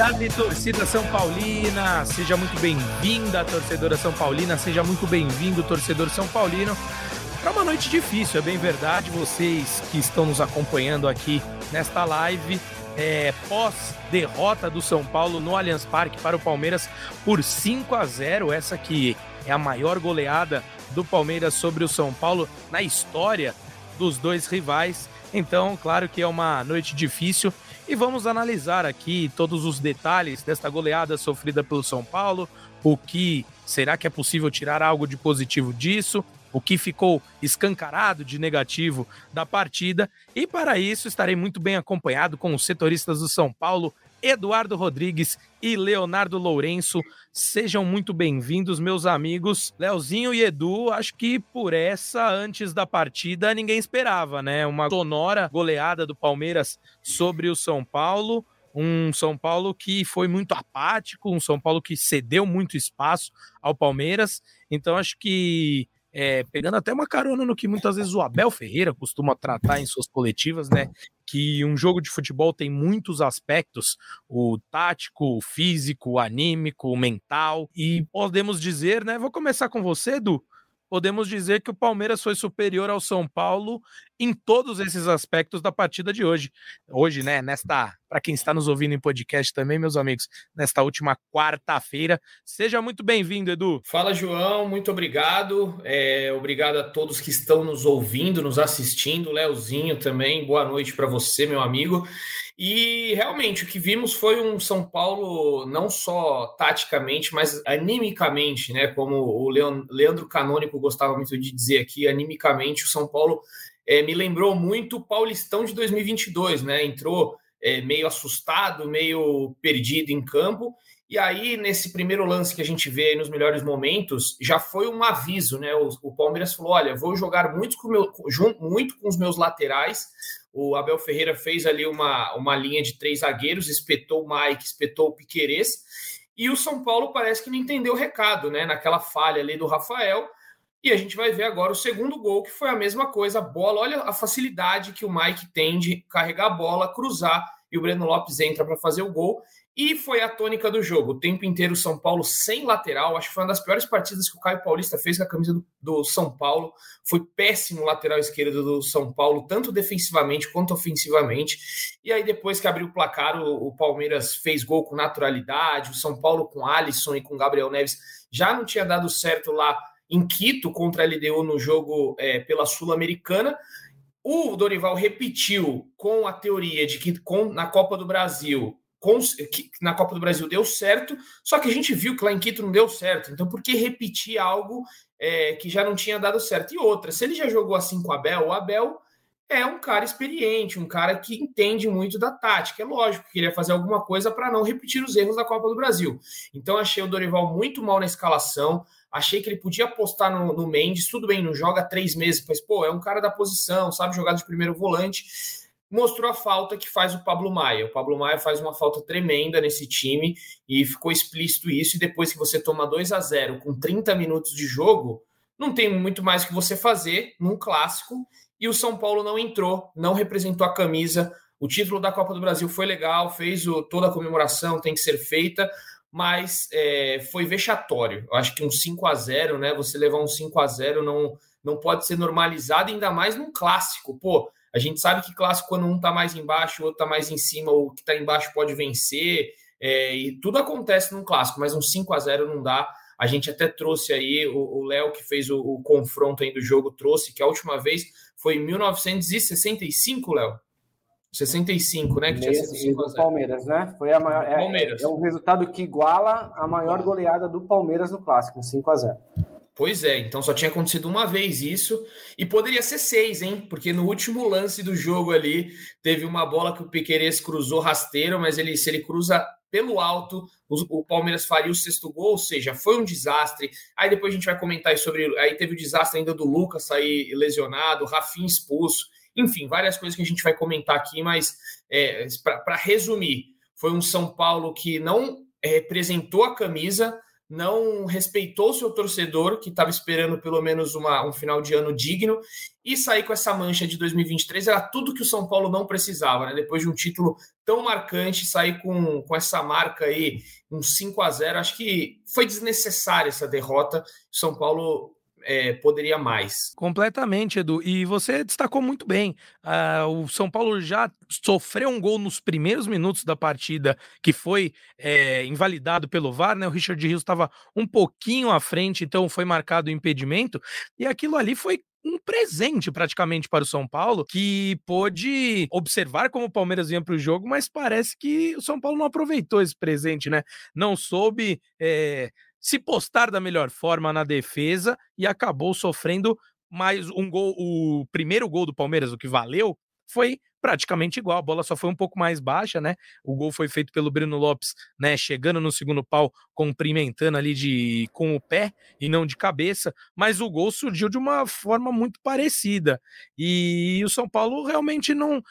Dali, torcida São Paulina, seja muito bem-vinda, torcedora São Paulina, seja muito bem-vindo, torcedor São Paulino, para uma noite difícil, é bem verdade. Vocês que estão nos acompanhando aqui nesta live, é, pós-derrota do São Paulo no Allianz Parque para o Palmeiras por 5 a 0, essa que é a maior goleada do Palmeiras sobre o São Paulo na história dos dois rivais. Então, claro que é uma noite difícil e vamos analisar aqui todos os detalhes desta goleada sofrida pelo São Paulo, o que será que é possível tirar algo de positivo disso, o que ficou escancarado de negativo da partida, e para isso estarei muito bem acompanhado com os setoristas do São Paulo, Eduardo Rodrigues e Leonardo Lourenço. Sejam muito bem-vindos, meus amigos. Leozinho e Edu, acho que por essa, antes da partida, ninguém esperava, né? Uma sonora goleada do Palmeiras sobre o São Paulo. Um São Paulo que foi muito apático, um São Paulo que cedeu muito espaço ao Palmeiras. Então, acho que é, pegando até uma carona no que muitas vezes o Abel Ferreira costuma tratar em suas coletivas, né? Que um jogo de futebol tem muitos aspectos: o tático, o físico, o anímico, o mental. E podemos dizer, né? Vou começar com você, Edu podemos dizer que o Palmeiras foi superior ao São Paulo em todos esses aspectos da partida de hoje. Hoje, né, nesta, para quem está nos ouvindo em podcast também, meus amigos, nesta última quarta-feira. Seja muito bem-vindo, Edu. Fala, João, muito obrigado. É, obrigado a todos que estão nos ouvindo, nos assistindo. Leozinho também, boa noite para você, meu amigo. E realmente o que vimos foi um São Paulo não só taticamente, mas animicamente, né? Como o Leandro Canônico gostava muito de dizer aqui, animicamente o São Paulo é, me lembrou muito o Paulistão de 2022, né? Entrou é, meio assustado, meio perdido em campo. E aí, nesse primeiro lance que a gente vê nos melhores momentos, já foi um aviso, né? O, o Palmeiras falou: olha, vou jogar muito com, meu, muito com os meus laterais, o Abel Ferreira fez ali uma, uma linha de três zagueiros, espetou o Mike, espetou o Piquerez, e o São Paulo parece que não entendeu o recado, né? Naquela falha ali do Rafael. E a gente vai ver agora o segundo gol, que foi a mesma coisa, a bola. Olha a facilidade que o Mike tem de carregar a bola, cruzar, e o Breno Lopes entra para fazer o gol. E foi a tônica do jogo. O tempo inteiro São Paulo sem lateral. Acho que foi uma das piores partidas que o Caio Paulista fez com a camisa do, do, São Paulo. Foi péssimo o lateral esquerdo do São Paulo, tanto defensivamente quanto ofensivamente. E aí, depois que abriu o placar, o, o Palmeiras fez gol com naturalidade. O São Paulo com Alisson e com Gabriel Neves já não tinha dado certo lá em Quito contra a LDU no jogo é, pela Sul-Americana. O Dorival repetiu com a teoria de que com, na Copa do Brasil que na Copa do Brasil deu certo, só que a gente viu que lá em Quito não deu certo. Então, por que repetir algo é, que já não tinha dado certo? E outra, se ele já jogou assim com o Abel, o Abel é um cara experiente, um cara que entende muito da tática. É lógico que queria fazer alguma coisa para não repetir os erros da Copa do Brasil. Então, achei o Dorival muito mal na escalação. Achei que ele podia apostar no, no Mendes. Tudo bem, não joga três meses, mas, pô, é um cara da posição, sabe jogar de primeiro volante mostrou a falta que faz o Pablo Maia. O Pablo Maia faz uma falta tremenda nesse time e ficou explícito isso. E depois que você toma 2 a 0 com 30 minutos de jogo, não tem muito mais que você fazer num clássico. E o São Paulo não entrou, não representou a camisa. O título da Copa do Brasil foi legal, fez o, toda a comemoração, tem que ser feita, mas é, foi vexatório. Eu acho que um 5 a 0 né? Você levar um 5 a 0 não, não pode ser normalizado, ainda mais num clássico. Pô, a gente sabe que clássico, quando um está mais embaixo, o outro está mais em cima, o que está embaixo pode vencer, é, e tudo acontece num clássico, mas um 5 a 0 não dá. A gente até trouxe aí, o Léo, que fez o, o, confronto aí do jogo, trouxe que a última vez foi em 1965, Léo. 65, né? Que tinha sido 5 do Palmeiras, né? Foi a maior, é, Palmeiras. é um resultado que iguala a maior goleada do Palmeiras no clássico, 5 a 0 Pois é, então só tinha acontecido uma vez isso, e poderia ser seis, hein? Porque no último lance do jogo ali, teve uma bola que o Piqueires cruzou rasteiro, mas ele, se ele cruza pelo alto, o, o, Palmeiras faria o sexto gol, ou seja, foi um desastre. Aí depois a gente vai comentar sobre. Aí teve o desastre ainda do Lucas sair lesionado, Rafinha expulso, enfim, várias coisas que a gente vai comentar aqui, mas é, para resumir, foi um São Paulo que não representou a camisa não respeitou seu torcedor, que estava esperando pelo menos uma, um final de ano digno, e sair com essa mancha de 2023 era tudo que o São Paulo não precisava, né? Depois de um título tão marcante, sair com, com essa marca aí, um 5 a 0 acho que foi desnecessária essa derrota. O São Paulo é, poderia mais. Completamente, Edu. E você destacou muito bem. Uh, o São Paulo já sofreu um gol nos primeiros minutos da partida, que foi é, invalidado pelo VAR, né? O Richard Rios estava um pouquinho à frente, então foi marcado o impedimento. E aquilo ali foi um presente praticamente para o São Paulo, que pôde observar como o Palmeiras vinha para o jogo, mas parece que o São Paulo não aproveitou esse presente, né? Não soube. É se postar da melhor forma na defesa e acabou sofrendo mais um gol. O primeiro gol do Palmeiras, o que valeu, foi praticamente igual. A bola só foi um pouco mais baixa, né? O gol foi feito pelo Breno Lopes, né? Chegando no segundo pau, cumprimentando ali de com o pé e não de cabeça, mas o gol surgiu de uma forma muito parecida. E o São Paulo realmente não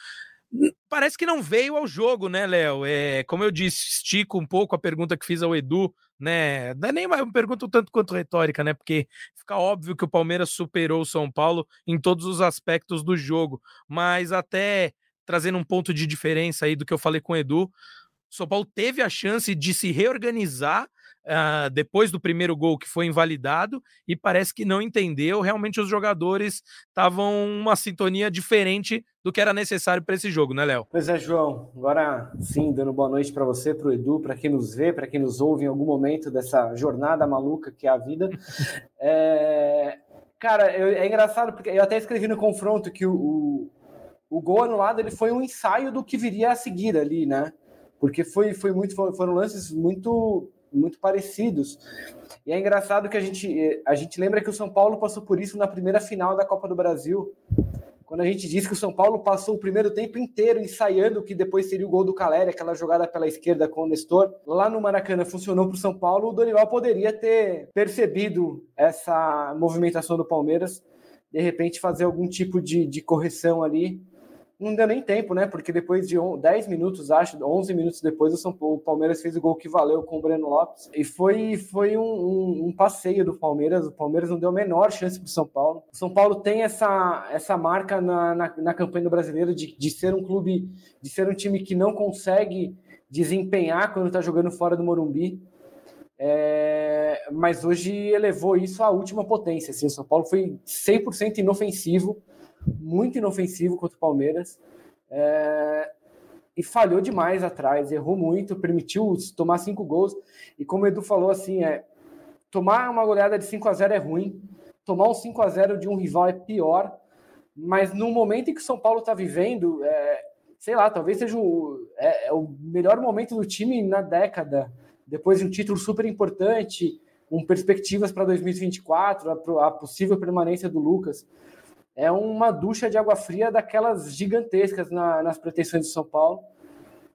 parece que não veio ao jogo, né, Léo? É, como eu disse, estico um pouco a pergunta que fiz ao Edu, né? Não é nem uma pergunta tanto quanto retórica, né? Porque fica óbvio que o Palmeiras superou o São Paulo em todos os aspectos do jogo, mas até trazendo um ponto de diferença aí do que eu falei com o Edu, o São Paulo teve a chance de se reorganizar uh, depois do primeiro gol que foi invalidado e parece que não entendeu. Realmente os jogadores estavam uma sintonia diferente do que era necessário para esse jogo, né, Léo? Pois é, João. Agora sim, dando boa noite para você, para o Edu, para quem nos vê, para quem nos ouve em algum momento dessa jornada maluca que é a vida. é... Cara, eu, é engraçado porque eu até escrevi no confronto que o, o, o gol anulado ele foi um ensaio do que viria a seguir ali, né? Porque foi, foi muito, foram lances muito muito parecidos. E é engraçado que a gente, a gente lembra que o São Paulo passou por isso na primeira final da Copa do Brasil. Quando a gente diz que o São Paulo passou o primeiro tempo inteiro ensaiando o que depois seria o gol do Caleri, aquela jogada pela esquerda com o Nestor, lá no Maracanã funcionou para o São Paulo, o Dorival poderia ter percebido essa movimentação do Palmeiras, de repente fazer algum tipo de, de correção ali não deu nem tempo, né? Porque depois de 10 minutos, acho, 11 minutos depois, o, Palmeiras fez o gol que valeu com o Breno Lopes. E foi, foi um, um, um passeio do Palmeiras. O Palmeiras não deu a menor chance para o São Paulo. O São Paulo tem essa, essa marca na, na, na campanha do brasileiro de, de ser um clube, de ser um time que não consegue desempenhar quando está jogando fora do Morumbi. É, mas hoje elevou isso à última potência. Assim, o São Paulo foi 100% inofensivo muito inofensivo contra o Palmeiras. É, e falhou demais atrás, errou muito, permitiu tomar cinco gols. E como o Edu falou, assim, é tomar uma goleada de 5 a 0 é ruim, tomar um 5 a 0 de um rival é pior. Mas no momento em que o São Paulo está vivendo, é, sei lá, talvez seja o, é, é, o melhor momento do time na década, depois de um título super importante, com perspectivas para 2024, a, a possível permanência do Lucas é uma ducha de água fria daquelas gigantescas na, nas pretensões de São Paulo.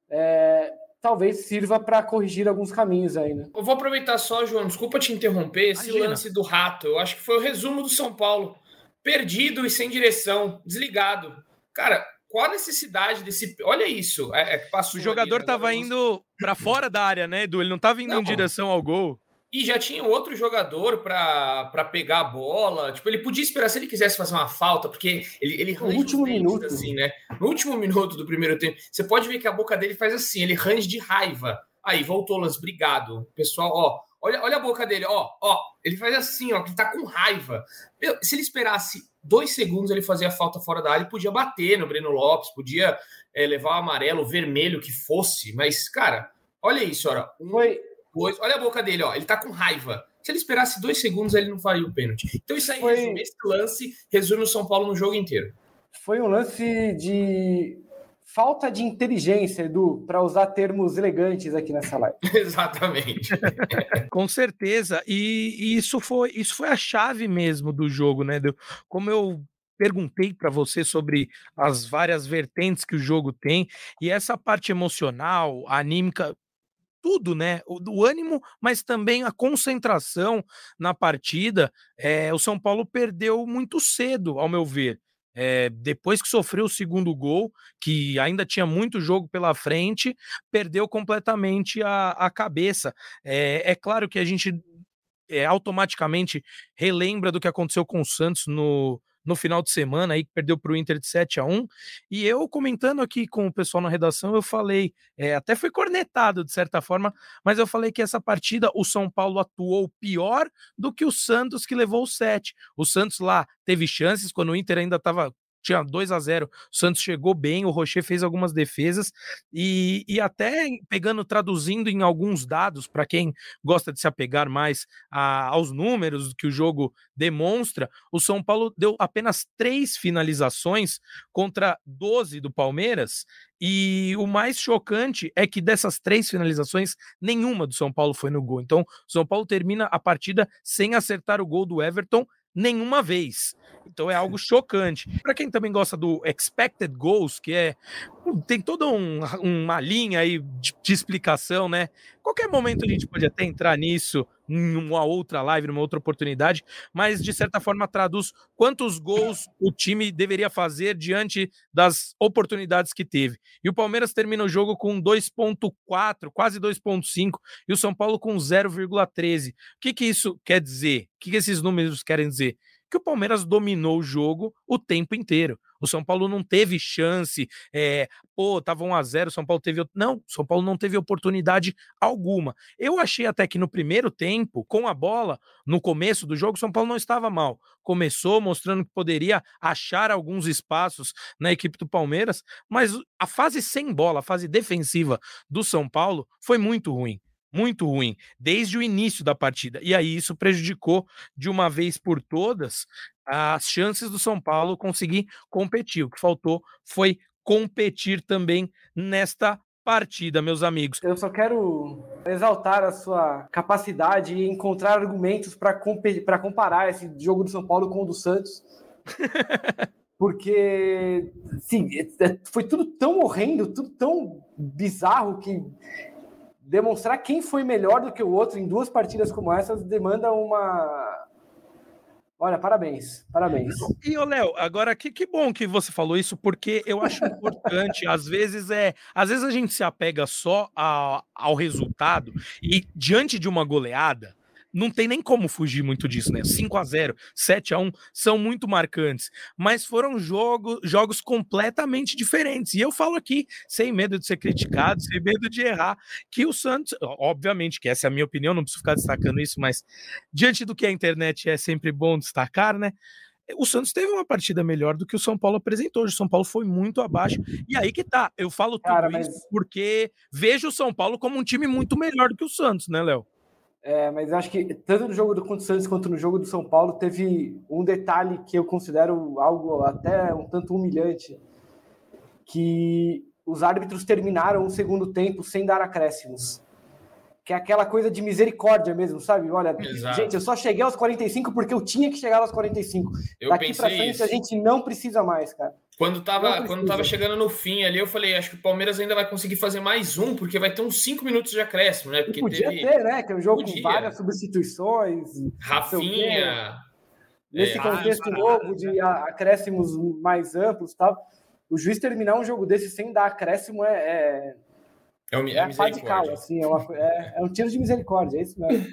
É, talvez sirva para corrigir alguns caminhos aí, né? Eu vou aproveitar só, João, desculpa te interromper, esse Imagina. lance do rato, eu acho que foi o resumo do São Paulo. Perdido e sem direção, desligado. Cara, qual a necessidade desse. Olha isso. É, é o jogador estava indo para fora da área, né, Edu? Ele não estava indo não, em direção ao gol. E já tinha outro jogador para pegar a bola. Tipo, ele podia esperar se ele quisesse fazer uma falta, porque ele, ele no último minuto assim, né? No último minuto do primeiro tempo, você pode ver que a boca dele faz assim, ele range de raiva. Aí, voltou, Lance, obrigado. Pessoal, ó, olha, olha a boca dele, ó, ó, ele faz assim, ó, que ele tá com raiva. Meu, se ele esperasse dois segundos, ele fazia falta fora da área, podia bater no Breno Lopes, podia é, levar o amarelo, o vermelho que fosse, mas, cara, olha isso, olha. Um... Foi depois. Olha a boca dele, ó. Ele tá com raiva. Se ele esperasse dois segundos, ele não faria o pênalti. Então, isso aí Foi... resume esse lance, resume o São Paulo no jogo inteiro. Foi um lance de. falta de inteligência, Edu, para usar termos elegantes aqui nessa live. Exatamente. Com certeza. E, e, isso foi isso foi a chave mesmo do jogo, né? Como eu perguntei para você sobre as várias vertentes que o jogo tem e essa parte emocional, anímica, tudo, né? O do ânimo, mas também a concentração na partida. É, o São Paulo perdeu muito cedo, ao meu ver. É, depois que sofreu o segundo gol, que ainda tinha muito jogo pela frente, perdeu completamente a, a cabeça. É, é claro que a gente é, automaticamente relembra do que aconteceu com o Santos no, no final de semana aí que perdeu para o Inter de 7 a 1 e eu comentando aqui com o pessoal na redação eu falei é, até foi cornetado de certa forma mas eu falei que essa partida o São Paulo atuou pior do que o Santos que levou o 7 o Santos lá teve chances quando o Inter ainda estava tinha 2 a 0 o Santos chegou bem, o Rocher fez algumas defesas e, e até pegando, traduzindo em alguns dados, para quem gosta de se apegar mais a, aos números que o jogo demonstra, o São Paulo deu apenas três finalizações contra 12 do Palmeiras. E o mais chocante é que dessas três finalizações, nenhuma do São Paulo foi no gol. Então, o São Paulo termina a partida sem acertar o gol do Everton nenhuma vez. Então é algo chocante. Para quem também gosta do expected goals, que é tem toda um, uma linha aí de, de, explicação, né? Qualquer momento a gente pode até entrar nisso numa outra live, numa outra oportunidade, mas de certa forma traduz quantos gols o time deveria fazer diante das oportunidades que teve. E o Palmeiras termina o jogo com 2.4, quase 2.5, e o São Paulo com 0,13. O que, que isso quer dizer? O que, que esses números querem dizer? Que o Palmeiras dominou o jogo o tempo inteiro. O São Paulo não teve chance, é, pô, tava 1 a 0 São Paulo teve. Não, São Paulo não teve oportunidade alguma. Eu achei até que no primeiro tempo, com a bola, no começo do jogo, São Paulo não estava mal. Começou mostrando que poderia achar alguns espaços na equipe do Palmeiras, mas a fase sem bola, a fase defensiva do São Paulo foi muito ruim muito ruim desde o início da partida. E aí isso prejudicou de uma vez por todas as chances do São Paulo conseguir competir. O que faltou foi competir também nesta partida, meus amigos. Eu só quero exaltar a sua capacidade e encontrar argumentos para comparar esse jogo do São Paulo com o do Santos. Porque, sim, é, é, foi tudo tão horrendo, tudo tão bizarro que demonstrar quem foi melhor do que o outro em duas partidas como essas demanda uma. Olha, parabéns, parabéns. E, ô, Léo, agora que, que bom que você falou isso, porque eu acho importante, às vezes é. Às vezes a gente se apega só a, ao resultado e diante de uma goleada não tem nem como fugir muito disso, né? 5 a 0 7 a 1 são muito marcantes, mas foram jogo, jogos completamente diferentes. E eu falo aqui, sem medo de ser criticado, sem medo de errar, que o Santos, obviamente, que essa é a minha opinião, não preciso ficar destacando isso, mas diante do que a internet é sempre bom destacar, né? o Santos teve uma partida melhor do que o São Paulo apresentou. O São Paulo foi muito abaixo. E aí que tá. Eu falo tudo Cara, mas... isso porque vejo o São Paulo como um time muito melhor do que o Santos, né, Léo? É, mas acho que tanto no jogo do Santos quanto no jogo do São Paulo teve um detalhe que eu considero algo até um tanto humilhante, que os árbitros terminaram o segundo tempo sem dar acréscimos. Que é aquela coisa de misericórdia mesmo, sabe? Olha, Exato. gente, eu só cheguei aos 45 porque eu tinha que chegar aos 45. Eu Daqui para frente isso. a gente não precisa mais, cara. Quando tava, quando tava chegando no fim ali, eu falei, acho que o Palmeiras ainda vai conseguir fazer mais um, porque vai ter uns cinco minutos de acréscimo, né? Porque podia teve... ter, né? Que é um jogo podia. com várias substituições. Rafinha. Nesse é, contexto novo de acréscimos mais amplos tal. O juiz terminar um jogo desse sem dar acréscimo é. É, é, um, é, é a de cal, assim, é, uma, é, é um tiro de misericórdia, é isso mesmo.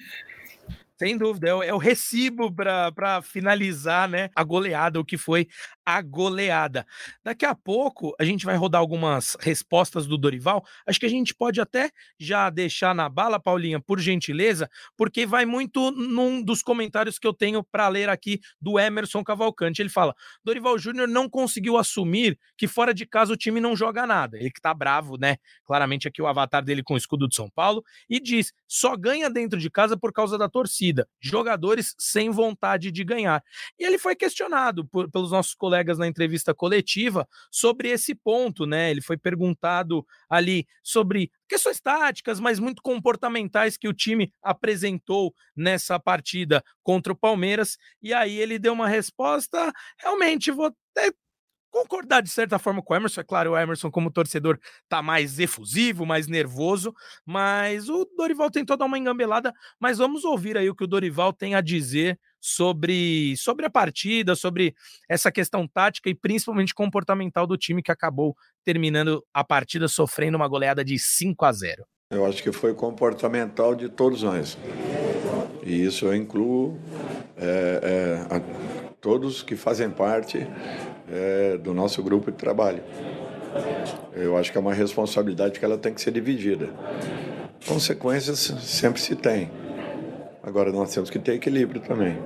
Sem dúvida, é o, é o recibo para finalizar né, a goleada, o que foi a goleada. Daqui a pouco a gente vai rodar algumas respostas do Dorival. Acho que a gente pode até já deixar na bala, Paulinha, por gentileza, porque vai muito num dos comentários que eu tenho para ler aqui do Emerson Cavalcante. Ele fala: Dorival Júnior não conseguiu assumir que fora de casa o time não joga nada. Ele que tá bravo, né? Claramente aqui o avatar dele com o escudo de São Paulo e diz: só ganha dentro de casa por causa da torcida. Jogadores sem vontade de ganhar. E ele foi questionado por, pelos nossos colegas colegas na entrevista coletiva sobre esse ponto, né? Ele foi perguntado ali sobre questões táticas, mas muito comportamentais que o time apresentou nessa partida contra o Palmeiras. E aí ele deu uma resposta, realmente vou até concordar de certa forma com o Emerson. É claro, o Emerson, como torcedor, tá mais efusivo, mais nervoso, mas o Dorival tentou dar uma engambelada. Mas vamos ouvir aí o que o Dorival tem a dizer sobre, sobre a partida, sobre essa questão tática e principalmente comportamental do time que acabou terminando a partida sofrendo uma goleada de 5 a 0. Eu acho que foi comportamental de todos nós. E isso eu incluo é, é, a, todos que fazem parte é, do nosso grupo de trabalho. Eu acho que é uma responsabilidade que ela tem que ser dividida. Consequências sempre se tem. Agora nós temos que ter equilíbrio também.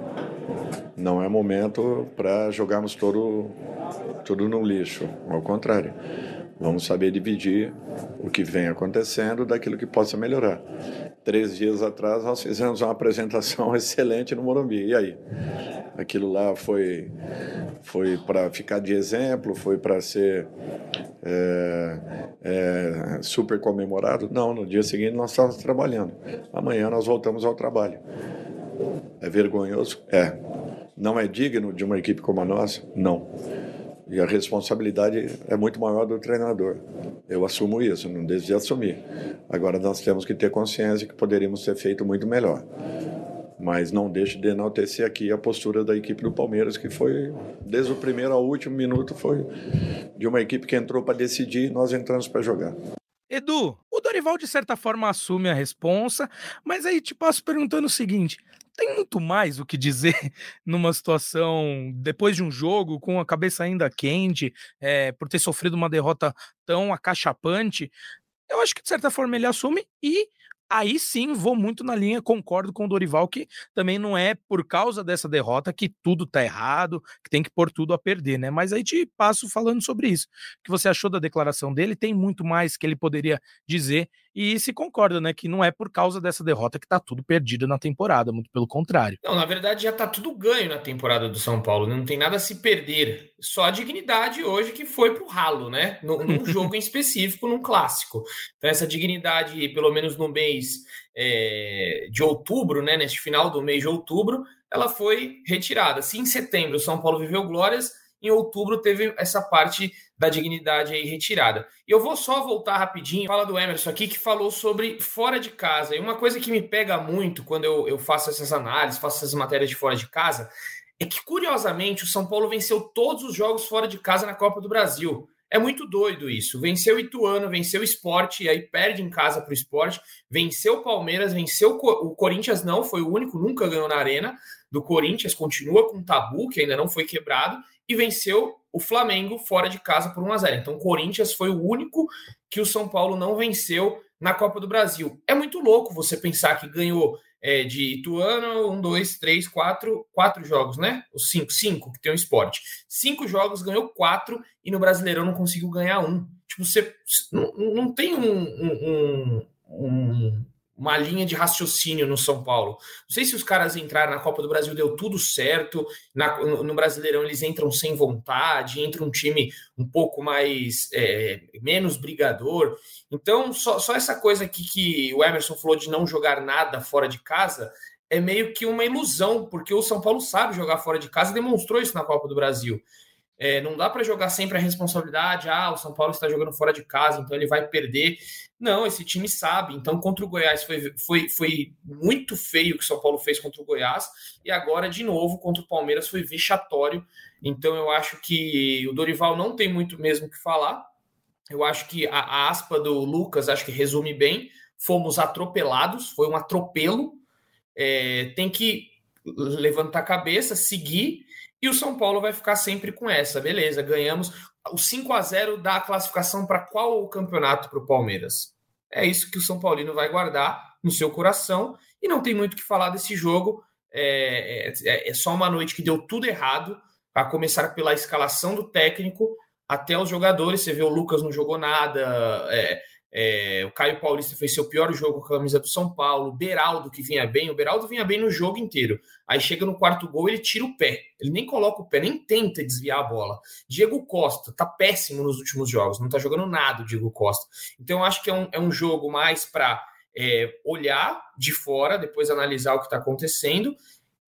Não é momento para jogarmos todo, tudo no lixo. Ao contrário. Vamos saber dividir o que vem acontecendo daquilo que possa melhorar. Três dias atrás nós fizemos uma apresentação excelente no Morumbi. E aí? Aquilo lá foi, foi para ficar de exemplo? Foi para ser é, é, super comemorado? Não, no dia seguinte nós estávamos trabalhando. Amanhã nós voltamos ao trabalho. É vergonhoso? É. Não é digno de uma equipe como a nossa? Não. E a responsabilidade é muito maior do treinador. Eu assumo isso, não deixo de assumir. Agora nós temos que ter consciência que poderíamos ter feito muito melhor. Mas não deixe de enaltecer aqui a postura da equipe do Palmeiras, que foi, desde o primeiro ao último minuto, foi de uma equipe que entrou para decidir e nós entramos para jogar. Edu, o Dorival de certa forma assume a responsa, mas aí te passo perguntando o seguinte: tem muito mais o que dizer numa situação depois de um jogo com a cabeça ainda quente, é, por ter sofrido uma derrota tão acachapante. Eu acho que de certa forma ele assume e aí sim vou muito na linha, concordo com o Dorival que também não é por causa dessa derrota que tudo tá errado, que tem que pôr tudo a perder, né? Mas aí te passo falando sobre isso. O que você achou da declaração dele? Tem muito mais que ele poderia dizer e se concorda, né, que não é por causa dessa derrota que tá tudo perdido na temporada, muito pelo contrário. Não, na verdade já tá tudo ganho na temporada do São Paulo, né? não tem nada a se perder. Só a dignidade hoje que foi pro ralo, né? Num, jogo em específico, num clássico. Então essa dignidade, pelo menos no mês é, de outubro, né, neste final do mês de outubro, ela foi retirada. Se em setembro o São Paulo viveu glórias, em outubro teve essa parte da dignidade aí retirada. E eu vou só voltar rapidinho, fala do Emerson aqui, que falou sobre fora de casa. E uma coisa que me pega muito quando eu, eu faço essas análises, faço essas matérias de fora de casa, é que, curiosamente, o São Paulo venceu todos os jogos fora de casa na Copa do Brasil. É muito doido isso. Venceu o Ituano, venceu o esporte, e aí perde em casa para o esporte. Venceu o Palmeiras, venceu o Corinthians, não, foi o único, nunca ganhou na arena do Corinthians, continua com um tabu que ainda não foi quebrado, e venceu o Flamengo fora de casa por 1 a 0. Então, o Corinthians foi o único que o São Paulo não venceu na Copa do Brasil. É muito louco você pensar que ganhou é, de Ituano, um, dois, três, quatro, quatro jogos, né? Os cinco, cinco que tem o esporte. Cinco jogos, ganhou quatro e no Brasileirão não conseguiu ganhar um. Tipo, você não, não tem um, um, um uma linha de raciocínio no São Paulo. Não sei se os caras entraram na Copa do Brasil, deu tudo certo. Na, no Brasileirão eles entram sem vontade, entra um time um pouco mais é, menos brigador. Então, só, só essa coisa aqui que o Emerson falou de não jogar nada fora de casa é meio que uma ilusão, porque o São Paulo sabe jogar fora de casa e demonstrou isso na Copa do Brasil. É, não dá para jogar sempre a responsabilidade, ah, o São Paulo está jogando fora de casa, então ele vai perder. Não, esse time sabe. Então, contra o Goiás foi, foi, foi muito feio o que o São Paulo fez contra o Goiás, e agora, de novo, contra o Palmeiras foi vexatório. Então, eu acho que o Dorival não tem muito mesmo o que falar. Eu acho que a, a aspa do Lucas acho que resume bem. Fomos atropelados, foi um atropelo. É, tem que levantar a cabeça, seguir e o São Paulo vai ficar sempre com essa, beleza, ganhamos. O 5 a 0 dá a classificação para qual o campeonato para o Palmeiras? É isso que o São Paulino vai guardar no seu coração e não tem muito o que falar desse jogo. É, é, é só uma noite que deu tudo errado, a começar pela escalação do técnico até os jogadores. Você vê o Lucas não jogou nada, é, É, o Caio Paulista fez seu pior jogo com a camisa do São Paulo. Beraldo, que vinha bem, o Beraldo vinha bem no jogo inteiro. Aí chega no quarto gol, ele tira o pé. Ele nem coloca o pé, nem tenta desviar a bola. Diego Costa tá péssimo nos últimos jogos, não tá jogando nada o Diego Costa. Então eu acho que é um, é um jogo mais para é, olhar de fora, depois analisar o que está acontecendo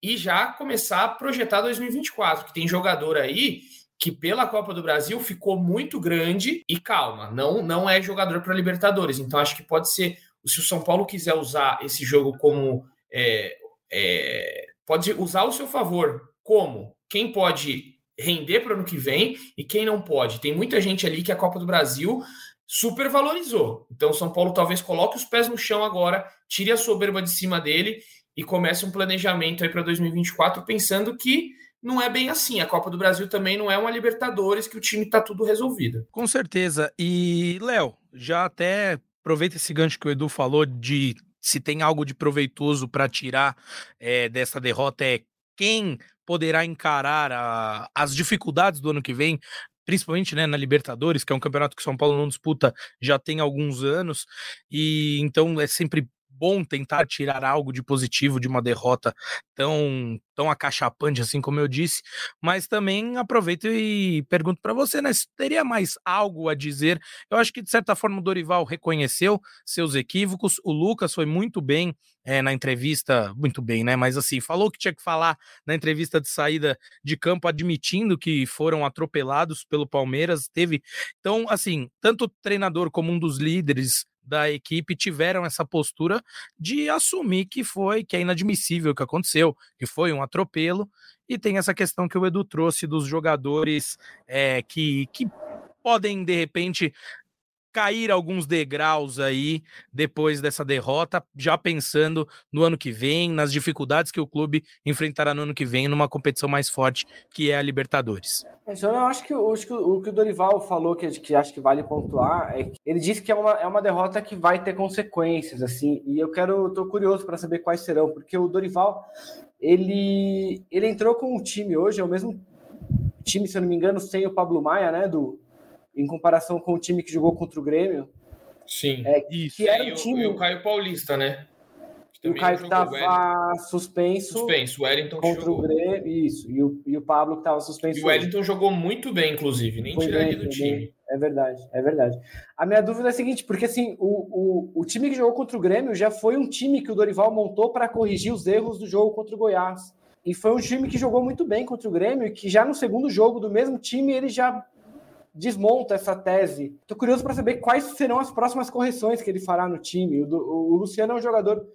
e já começar a projetar 2024, que tem jogador aí que pela Copa do Brasil ficou muito grande e calma, não não é jogador para Libertadores. Então acho que pode ser, se o São Paulo quiser usar esse jogo como é, é, pode usar ao seu favor, como quem pode render para o ano que vem e quem não pode. Tem muita gente ali que a Copa do Brasil supervalorizou. Então São Paulo talvez coloque os pés no chão agora, tire a soberba de cima dele e comece um planejamento aí para 2024 pensando que não é bem assim. A Copa do Brasil também não é uma Libertadores que o time está tudo resolvido. Com certeza. E, Léo, já até aproveita esse gancho que o Edu falou de se tem algo de proveitoso para tirar é, dessa derrota é quem poderá encarar a, as dificuldades do ano que vem, principalmente né, na Libertadores, que é um campeonato que São Paulo não disputa já tem alguns anos, e então é sempre bom tentar tirar algo de positivo de uma derrota tão, tão acachapante, assim como eu disse, mas também aproveito e pergunto para você, né? Se teria mais algo a dizer? Eu acho que, de certa forma, o Dorival reconheceu seus equívocos, o Lucas foi muito bem é, na entrevista, muito bem, né? Mas assim, falou que tinha que falar na entrevista de saída de campo, admitindo que foram atropelados pelo Palmeiras. Teve. Então, assim, tanto o treinador como um dos líderes da equipe tiveram essa postura de assumir que foi, que é inadmissível o que aconteceu, que foi um atropelo, e tem essa questão que o Edu trouxe dos jogadores é, que, que podem, de repente, cair alguns degraus aí depois dessa derrota, já pensando no ano que vem, nas dificuldades que o clube enfrentará no ano que vem numa competição mais forte que é a Libertadores. Eu acho que, acho que o que o Dorival falou que, que acho que vale pontuar é que ele disse que é uma, é uma derrota que vai ter consequências, assim, e eu quero, tô curioso para saber quais serão, porque o Dorival ele, ele entrou com um time hoje, é o mesmo time, se eu não me engano, sem o Pablo Maia, né, do, em comparação com o time que jogou contra o Grêmio. Sim, é, isso. Que era e, um time... e o Caio Paulista, né? o Caio que estava suspenso. Suspenso, o Wellington contra jogou. o Grêmio, isso. E o, e o Pablo que estava suspenso. E o Wellington jogou muito bem, inclusive, nem tiraria do time. Bem. É verdade, é verdade. A minha dúvida é a seguinte, porque assim, o, o, o time que jogou contra o Grêmio já foi um time que o Dorival montou para corrigir os erros do jogo contra o Goiás. E foi um time que jogou muito bem contra o Grêmio e que já no segundo jogo do mesmo time ele já desmonta essa tese. Estou curioso para saber quais serão as próximas correções que ele fará no time. O, o, Luciano é um jogador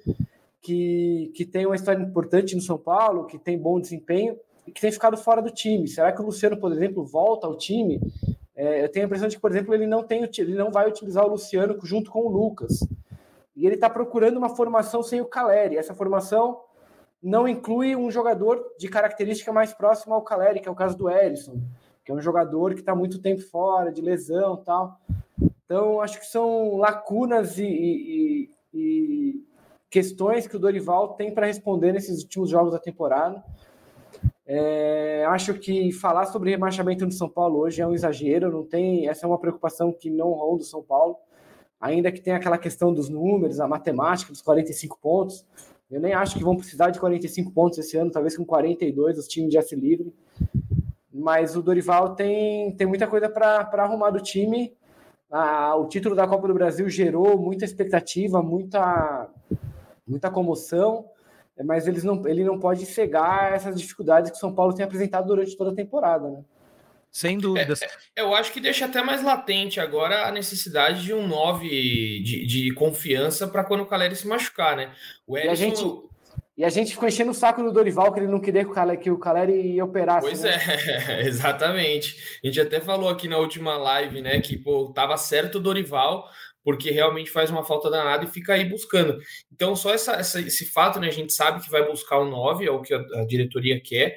que, que tem uma história importante no São Paulo, que tem bom desempenho e que tem ficado fora do time. Será que o Luciano, por exemplo, volta ao time? É, eu tenho a impressão de que, por exemplo, ele não, tem, ele não vai utilizar o Luciano junto com o Lucas. E ele está procurando uma formação sem o Caleri. Essa formação não inclui um jogador de característica mais próxima ao Caleri, que é o caso do Ellison que é um jogador que está muito tempo fora, de lesão tal. Então, acho que são lacunas e, e, e questões que o Dorival tem para responder nesses últimos jogos da temporada. É, acho que falar sobre rebaixamento no São Paulo hoje é um exagero, não tem, essa é uma preocupação que não ronda o São Paulo, ainda que tenha aquela questão dos números, a matemática dos 45 pontos. Eu nem acho que vão precisar de 45 pontos esse ano, talvez com 42 os times já se livrem mas o Dorival tem, tem muita coisa para arrumar do time. Ah, o título da Copa do Brasil gerou muita expectativa, muita, muita comoção, mas eles não, ele não pode cegar essas dificuldades que o São Paulo tem apresentado durante toda a temporada. Né? Sem dúvidas. É, é eu acho que deixa até mais latente agora a necessidade de um 9 de, de confiança para quando o Caleri se machucar, né? O Edson, e a gente, e a gente ficou enchendo o saco do Dorival, que ele não queria que o Caleri ia operar. Pois né? é, exatamente. A gente até falou aqui na última live, né, que pô, tava certo o Dorival, porque realmente faz uma falta danada e fica aí buscando. Então, só essa, essa, esse fato, né, a gente sabe que vai buscar o 9, é o que a, a diretoria quer,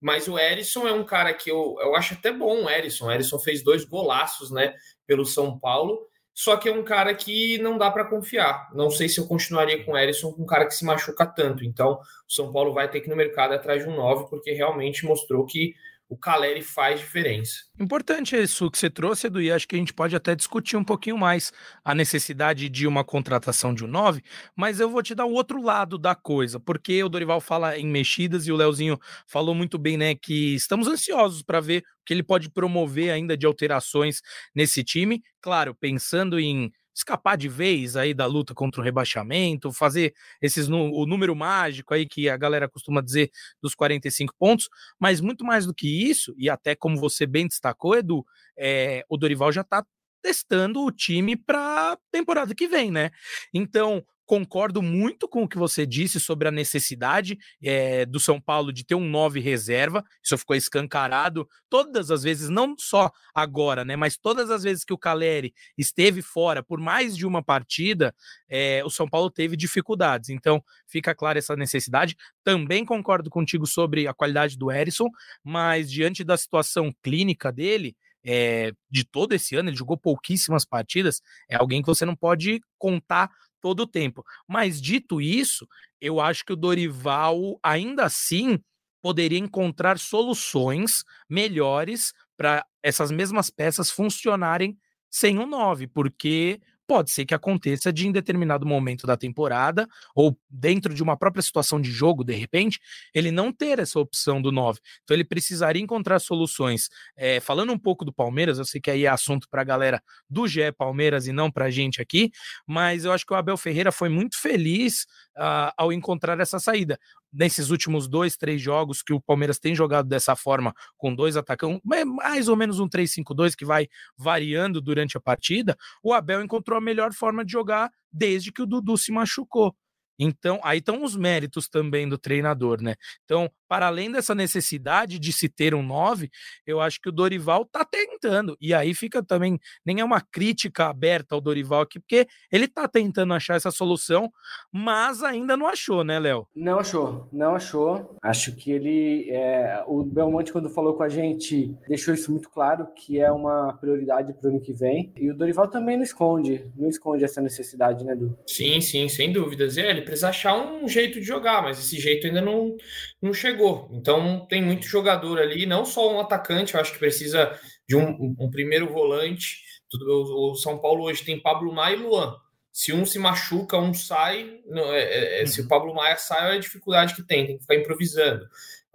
mas o Erisson é um cara que eu, eu acho até bom, o Erisson. O Erisson fez dois golaços, né, pelo São Paulo, só que é um cara que não dá para confiar. Não sei se eu continuaria com o Erisson, com um cara que se machuca tanto. Então, o São Paulo vai ter que ir no mercado atrás de um 9, porque realmente mostrou que o Caleri faz diferença. Importante isso que você trouxe, Edu, e acho que a gente pode até discutir um pouquinho mais a necessidade de uma contratação de um 9, mas eu vou te dar o outro lado da coisa, porque o Dorival fala em mexidas e o Leozinho falou muito bem, né, que estamos ansiosos para ver o que ele pode promover ainda de alterações nesse time. Claro, pensando em escapar de vez aí da luta contra o rebaixamento, fazer esses o número mágico aí que a galera costuma dizer dos 45 pontos, mas muito mais do que isso, e até como você bem destacou, Edu, é, o Dorival já está testando o time para temporada que vem, né? Então, concordo muito com o que você disse sobre a necessidade é, do São Paulo de ter um 9 reserva. Isso ficou escancarado todas as vezes, não só agora, né? Mas todas as vezes que o Caleri esteve fora por mais de uma partida, é, o São Paulo teve dificuldades. Então, fica clara essa necessidade. Também concordo contigo sobre a qualidade do Erisson, mas diante da situação clínica dele, é, de todo esse ano, ele jogou pouquíssimas partidas, é alguém que você não pode contar todo o tempo. Mas dito isso, eu acho que o Dorival ainda assim poderia encontrar soluções melhores para essas mesmas peças funcionarem sem um 9, porque pode ser que aconteça de em determinado momento da temporada, ou dentro de uma própria situação de jogo, de repente, ele não ter essa opção do 9. Então ele precisaria encontrar soluções. É, falando um pouco do Palmeiras, eu sei que aí é assunto para a galera do GE Palmeiras e não para a gente aqui, mas eu acho que o Abel Ferreira foi muito feliz uh, ao encontrar essa saída nesses últimos dois, três jogos que o Palmeiras tem jogado dessa forma, com dois atacantes, mais ou menos um 3-5-2 que vai variando durante a partida, o Abel encontrou a melhor forma de jogar desde que o Dudu se machucou. Então, aí estão os méritos também do treinador, né? Então, para além dessa necessidade de se ter um 9, eu acho que o Dorival está tentando. E aí fica também, nem é uma crítica aberta ao Dorival aqui, porque ele está tentando achar essa solução, mas ainda não achou, né, Léo? Não achou, não achou. Acho que ele. É, o Belmonte, quando falou com a gente, deixou isso muito claro, que é uma prioridade para o ano que vem. E o Dorival também não esconde, não esconde essa necessidade, né, Du? Sim, sim, sem dúvidas. E ele precisa achar um jeito de jogar, mas esse jeito ainda não, não chegou. Então tem muito jogador ali, não só um atacante, eu acho que precisa de um, um primeiro volante. O São Paulo hoje tem Pablo Maia e Luan. Se um se machuca, um sai. É, é, é Se o uhum. Pablo Maia sai, é a dificuldade que tem, tem que ficar improvisando.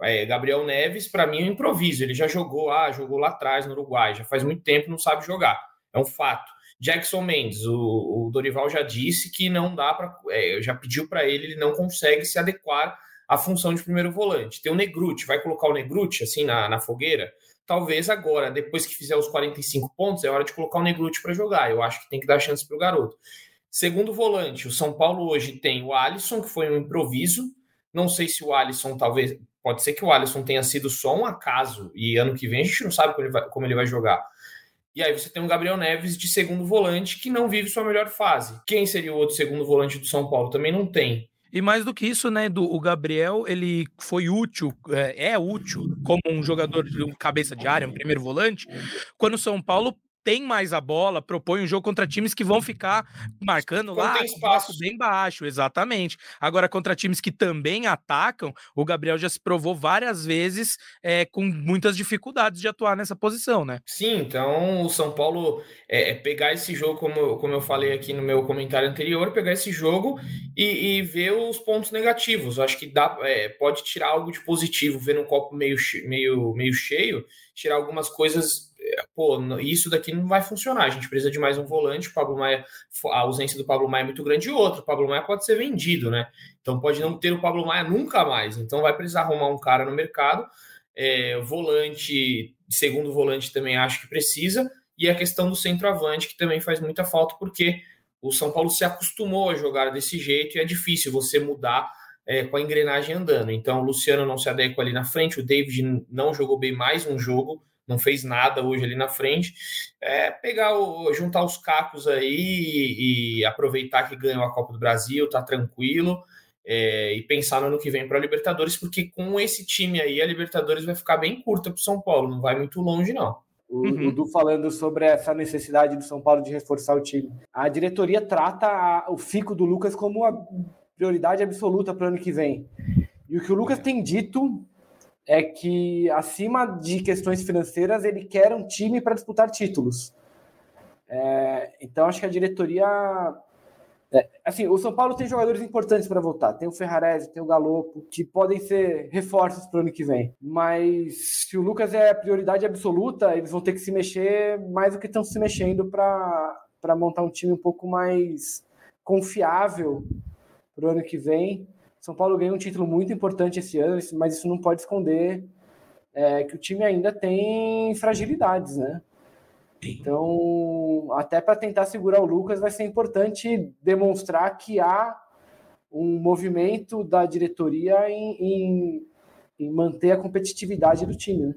É, Gabriel Neves, para mim, é um improviso. Ele já jogou, ah, jogou lá atrás no Uruguai, já faz muito tempo não sabe jogar. É um fato. Jackson Mendes, o, o Dorival já disse que não dá para. É, já pediu para ele, ele não consegue se adequar à função de primeiro volante. Tem o Negruti, vai colocar o Negruti assim na, na fogueira? Talvez agora, depois que fizer os 45 pontos, é hora de colocar o Negruti para jogar. Eu acho que tem que dar chance para o garoto. Segundo volante, o São Paulo hoje tem o Alisson, que foi um improviso. Não sei se o Alisson, talvez. Pode ser que o Alisson tenha sido só um acaso, e ano que vem a gente não sabe como ele vai, como ele vai jogar. E aí você tem um Gabriel Neves de segundo volante que não vive sua melhor fase. Quem seria o outro segundo volante do São Paulo? Também não tem. E mais do que isso, né, do, o Gabriel, ele foi útil, é, é útil como um jogador de um cabeça de área, um primeiro volante, quando o São Paulo tem mais a bola, propõe um jogo contra times que vão ficar marcando lá tem espaço bem baixo, exatamente. Agora, contra times que também atacam, o Gabriel já se provou várias vezes é, com muitas dificuldades de atuar nessa posição, né? Sim, então o São Paulo é, é, pegar esse jogo, como, como eu falei aqui no meu comentário anterior, pegar esse jogo e, e ver os pontos negativos. Eu acho que dá, é, pode tirar algo de positivo, ver um copo meio, meio, meio cheio, tirar algumas coisas pô, isso daqui não vai funcionar. A gente precisa de mais um volante. Pablo Maia, a ausência do Pablo Maia é muito grande. E outro, o Pablo Maia pode ser vendido, né? Então pode não ter o Pablo Maia nunca mais. Então vai precisar arrumar um cara no mercado. É, volante, segundo volante também acho que precisa. E a questão do centroavante, que também faz muita falta, porque o São Paulo se acostumou a jogar desse jeito e é difícil você mudar é, com a engrenagem andando. Então, o Luciano não se adequa ali na frente, o David não jogou bem mais um jogo, não fez nada hoje ali na frente. É pegar o, juntar os cacos aí e, aproveitar que ganhou a Copa do Brasil, tá tranquilo. É, e pensar no ano que vem para a Libertadores, porque com esse time aí a Libertadores vai ficar bem curta para o São Paulo, não vai muito longe, não. O uhum. Du falando sobre essa necessidade do São Paulo de reforçar o time. A diretoria trata a, o fico do Lucas como a prioridade absoluta para o ano que vem. E o que o Lucas tem dito é que, acima de questões financeiras, ele quer um time para disputar títulos. É, então, acho que a diretoria. É, assim, o São Paulo tem jogadores importantes para voltar. Tem o Ferrarese, tem o Galopo, que podem ser reforços para o ano que vem. Mas se o Lucas é a prioridade absoluta, eles vão ter que se mexer mais do que estão se mexendo para montar um time um pouco mais confiável para o ano que vem. São Paulo ganhou um título muito importante esse ano, mas isso não pode esconder é, que o time ainda tem fragilidades, né? Então, até para tentar segurar o Lucas, vai ser importante demonstrar que há um movimento da diretoria em, em, em manter a competitividade do time. Né?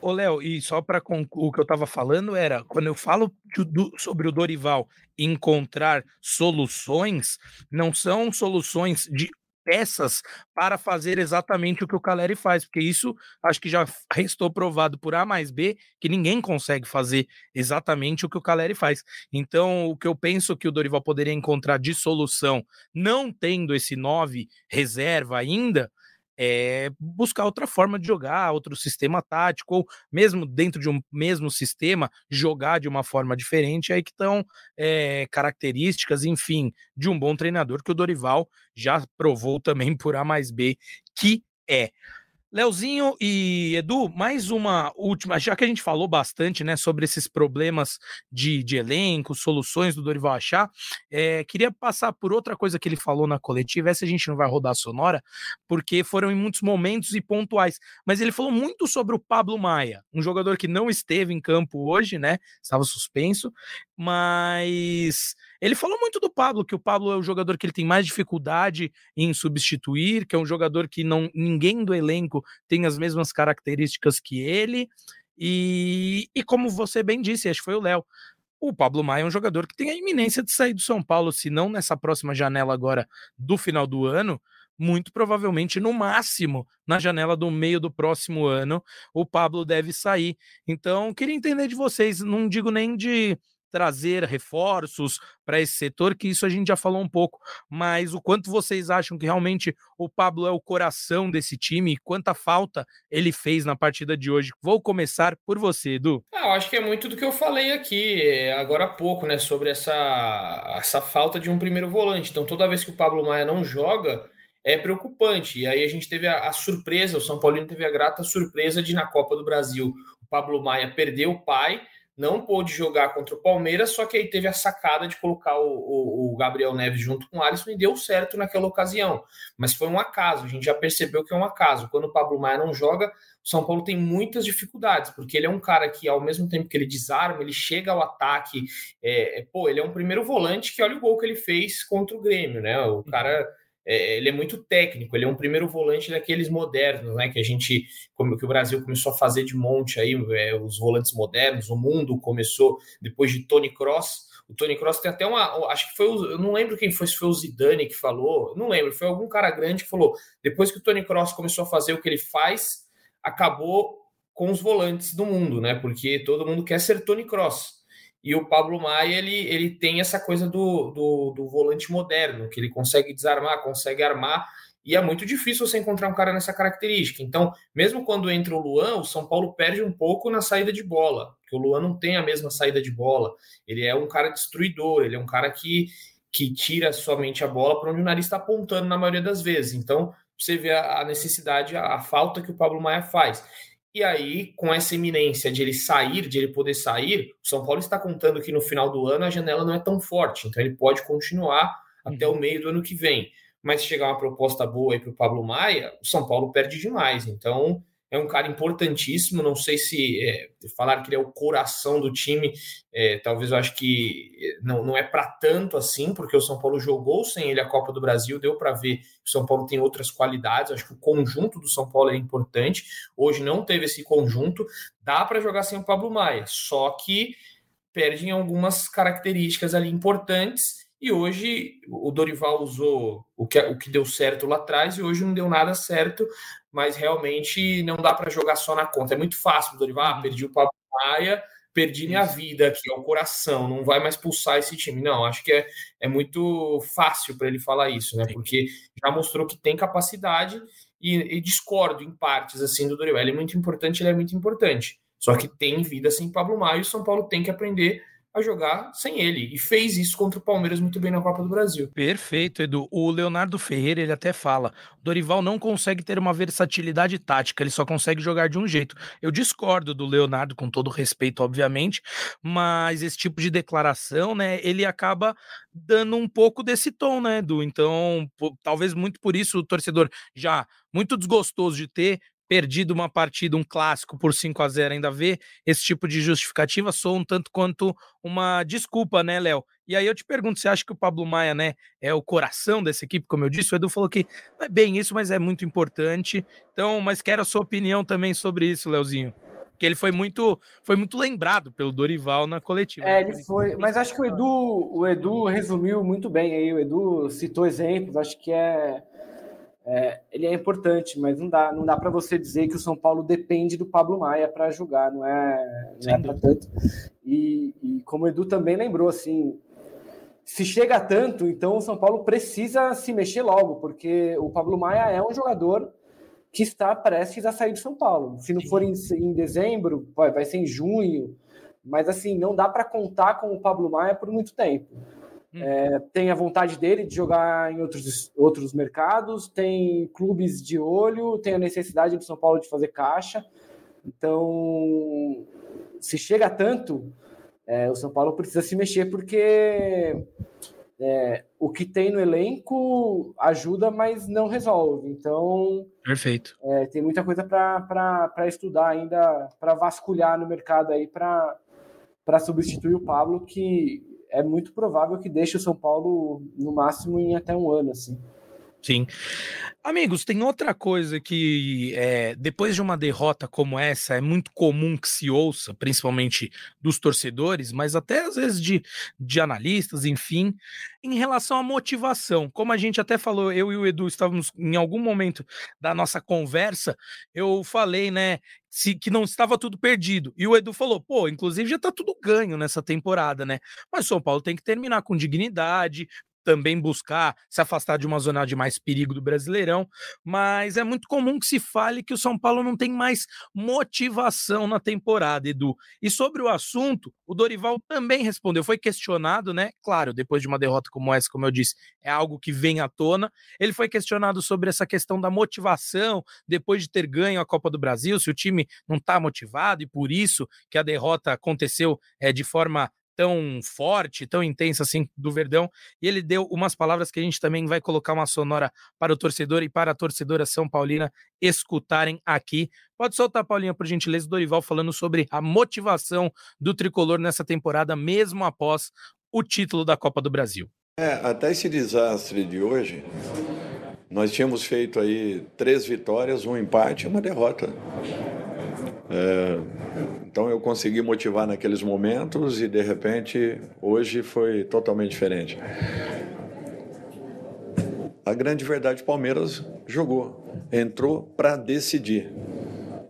Ô, Léo, e só para o que eu estava falando era, quando eu falo do, sobre o Dorival encontrar soluções, não são soluções de peças para fazer exatamente o que o Caleri faz, porque isso acho que já restou provado por A mais B que ninguém consegue fazer exatamente o que o Caleri faz. Então, o que eu penso que o Dorival poderia encontrar de solução, não tendo esse 9 reserva ainda, é buscar outra forma de jogar, outro sistema tático, ou mesmo dentro de um mesmo sistema, jogar de uma forma diferente, aí que estão é, características, enfim, de um bom treinador que o Dorival já provou também por A mais B, que é. Leozinho e Edu, mais uma última, já que a gente falou bastante né, sobre esses problemas de, de elenco, soluções do Dorival Achar, é, queria passar por outra coisa que ele falou na coletiva, essa a gente não vai rodar sonora, porque foram em muitos momentos e pontuais, mas ele falou muito sobre o Pablo Maia, um jogador que não esteve em campo hoje, né, estava suspenso, mas ele falou muito do Pablo, que o Pablo é o jogador que ele tem mais dificuldade em substituir, que é um jogador que não ninguém do elenco tem as mesmas características que ele. E, e como você bem disse, acho que foi o Léo, o Pablo Maia é um jogador que tem a iminência de sair do São Paulo, se não nessa próxima janela agora do final do ano, muito provavelmente no máximo na janela do meio do próximo ano, o Pablo deve sair. Então, queria entender de vocês, não digo nem de trazer reforços para esse setor, que isso a gente já falou um pouco, mas o quanto vocês acham que realmente o Pablo é o coração desse time e quanta falta ele fez na partida de hoje? Vou começar por você, Edu. Ah, eu acho que é muito do que eu falei aqui eh, agora há pouco, né, sobre essa, essa falta de um primeiro volante. Então, toda vez que o Pablo Maia não joga, é preocupante. E aí a gente teve a, a surpresa, o São Paulino teve a grata surpresa de, na Copa do Brasil, o Pablo Maia perder o pai não pôde jogar contra o Palmeiras, só que aí teve a sacada de colocar o, o, o, Gabriel Neves junto com o Alisson e deu certo naquela ocasião. Mas foi um acaso, a gente já percebeu que é um acaso. Quando o Pablo Maia não joga, o São Paulo tem muitas dificuldades, porque ele é um cara que, ao mesmo tempo que ele desarma, ele chega ao ataque. É, é, pô, ele é um primeiro volante que olha o gol que ele fez contra o Grêmio, né? O cara é, ele é muito técnico, ele é um primeiro volante daqueles modernos, né? Que a gente, como que o Brasil começou a fazer de monte aí, é, os volantes modernos, o mundo começou depois de Tony Cross. O Tony Cross tem até uma. Acho que foi. Eu não lembro quem foi, se foi o Zidane que falou. Não lembro, foi algum cara grande que falou. Depois que o Tony Cross começou a fazer o que ele faz, acabou com os volantes do mundo, né? Porque todo mundo quer ser Tony Cross. E o Pablo Maia, ele, ele tem essa coisa do, do, do, volante moderno, que ele consegue desarmar, consegue armar, e é muito difícil você encontrar um cara nessa característica. Então, mesmo quando entra o Luan, o São Paulo perde um pouco na saída de bola, porque o Luan não tem a mesma saída de bola. Ele é um cara destruidor, ele é um cara que, que tira somente a bola para onde o nariz está apontando na maioria das vezes. Então, você vê a necessidade, a, a falta que o Pablo Maia faz. E aí, com essa iminência de ele sair, de ele poder sair, o São Paulo está contando que no final do ano a janela não é tão forte, então ele pode continuar uhum. até o meio do ano que vem. Mas se chegar uma proposta boa aí para o Pablo Maia, o São Paulo perde demais. Então, é um cara importantíssimo. Não sei se é, falar que ele é o coração do time, é, talvez eu acho que não, não é para tanto assim, porque o São Paulo jogou sem ele a Copa do Brasil, deu para ver que o São Paulo tem outras qualidades. Acho que o conjunto do São Paulo é importante. Hoje não teve esse conjunto, dá para jogar sem o Pablo Maia, só que perdem algumas características ali importantes. E hoje o Dorival usou o que, o que deu certo lá atrás e hoje não deu nada certo mas realmente não dá para jogar só na conta. É muito fácil, Dorival, ah, perdi o Pablo Maia, perdi minha vida aqui, é o coração, não vai mais pulsar esse time. Não, acho que é, é muito fácil para ele falar isso, né? Porque já mostrou que tem capacidade e, e, discordo em partes assim do Dorival. Ele é muito importante, ele é muito importante. Só que tem vida sem Pablo Maio e o São Paulo tem que aprender a jogar sem ele. E fez isso contra o Palmeiras muito bem na Copa do Brasil. Perfeito, Edu. O Leonardo Ferreira, ele até fala: Dorival não consegue ter uma versatilidade tática, ele só consegue jogar de um jeito. Eu discordo do Leonardo, com todo respeito, obviamente, mas esse tipo de declaração, né, ele acaba dando um pouco desse tom, né, Edu? Então, talvez muito por isso o torcedor já muito desgostoso de ter perdido uma partida, um clássico por 5 a 0 ainda vê esse tipo de justificativa sou um tanto quanto uma desculpa, né, Léo? E aí eu te pergunto, você acha que o Pablo Maia, né, é o coração dessa equipe, como eu disse? O Edu falou que não é bem isso, mas é muito importante. Então, mas quero a sua opinião também sobre isso, Leozinho. Que ele foi muito, foi muito lembrado pelo Dorival na coletiva. É, ele foi, mas acho que o Edu, o Edu resumiu muito bem aí. O Edu citou exemplos, acho que é é, ele é importante, mas não dá, não dá para você dizer que o São Paulo depende do Pablo Maia para jogar, não é, não é para tanto. E, e, como o Edu também lembrou, assim, se chega tanto, então o São Paulo precisa se mexer logo, porque o Pablo Maia é um jogador que está prestes a sair do São Paulo. Se não for em, em dezembro, vai ser em junho, mas assim, não dá para contar com o Pablo Maia por muito tempo. Hum. É, tem a vontade dele de jogar em outros, outros mercados, tem clubes de olho, tem a necessidade do São Paulo de fazer caixa. Então, se chega tanto, é, o São Paulo precisa se mexer porque é, o que tem no elenco ajuda, mas não resolve. Então, perfeito. É, tem muita coisa para estudar ainda, para vasculhar no mercado aí para substituir o Pablo, que é muito provável que deixe o São Paulo no máximo em até um ano, assim. Sim. Amigos, tem outra coisa que é, depois de uma derrota como essa é muito comum que se ouça, principalmente dos torcedores, mas até às vezes de, de analistas, enfim, em relação à motivação. Como a gente até falou, eu e o Edu estávamos em algum momento da nossa conversa, eu falei, né, se, que não estava tudo perdido. E o Edu falou, pô, inclusive já tá tudo ganho nessa temporada, né? Mas São Paulo tem que terminar com dignidade, também buscar se afastar de uma zona de mais perigo do Brasileirão, mas é muito comum que se fale que o São Paulo não tem mais motivação na temporada, Edu. E sobre o assunto, o Dorival também respondeu, foi questionado, né? Claro, depois de uma derrota como essa, como eu disse, é algo que vem à tona. Ele foi questionado sobre essa questão da motivação depois de ter ganho a Copa do Brasil, se o time não está motivado e por isso que a derrota aconteceu é, de forma tão forte, tão intensa assim do Verdão, e ele deu umas palavras que a gente também vai colocar uma sonora para o torcedor e para a torcedora São Paulina escutarem aqui. Pode soltar, Paulinha, por gentileza, Dorival falando sobre a motivação do tricolor nessa temporada, mesmo após o título da Copa do Brasil. É, até esse desastre de hoje, nós tínhamos feito aí três vitórias, um empate e uma derrota. É, então eu consegui motivar naqueles momentos e de repente hoje foi totalmente diferente. A grande verdade, Palmeiras jogou, entrou para decidir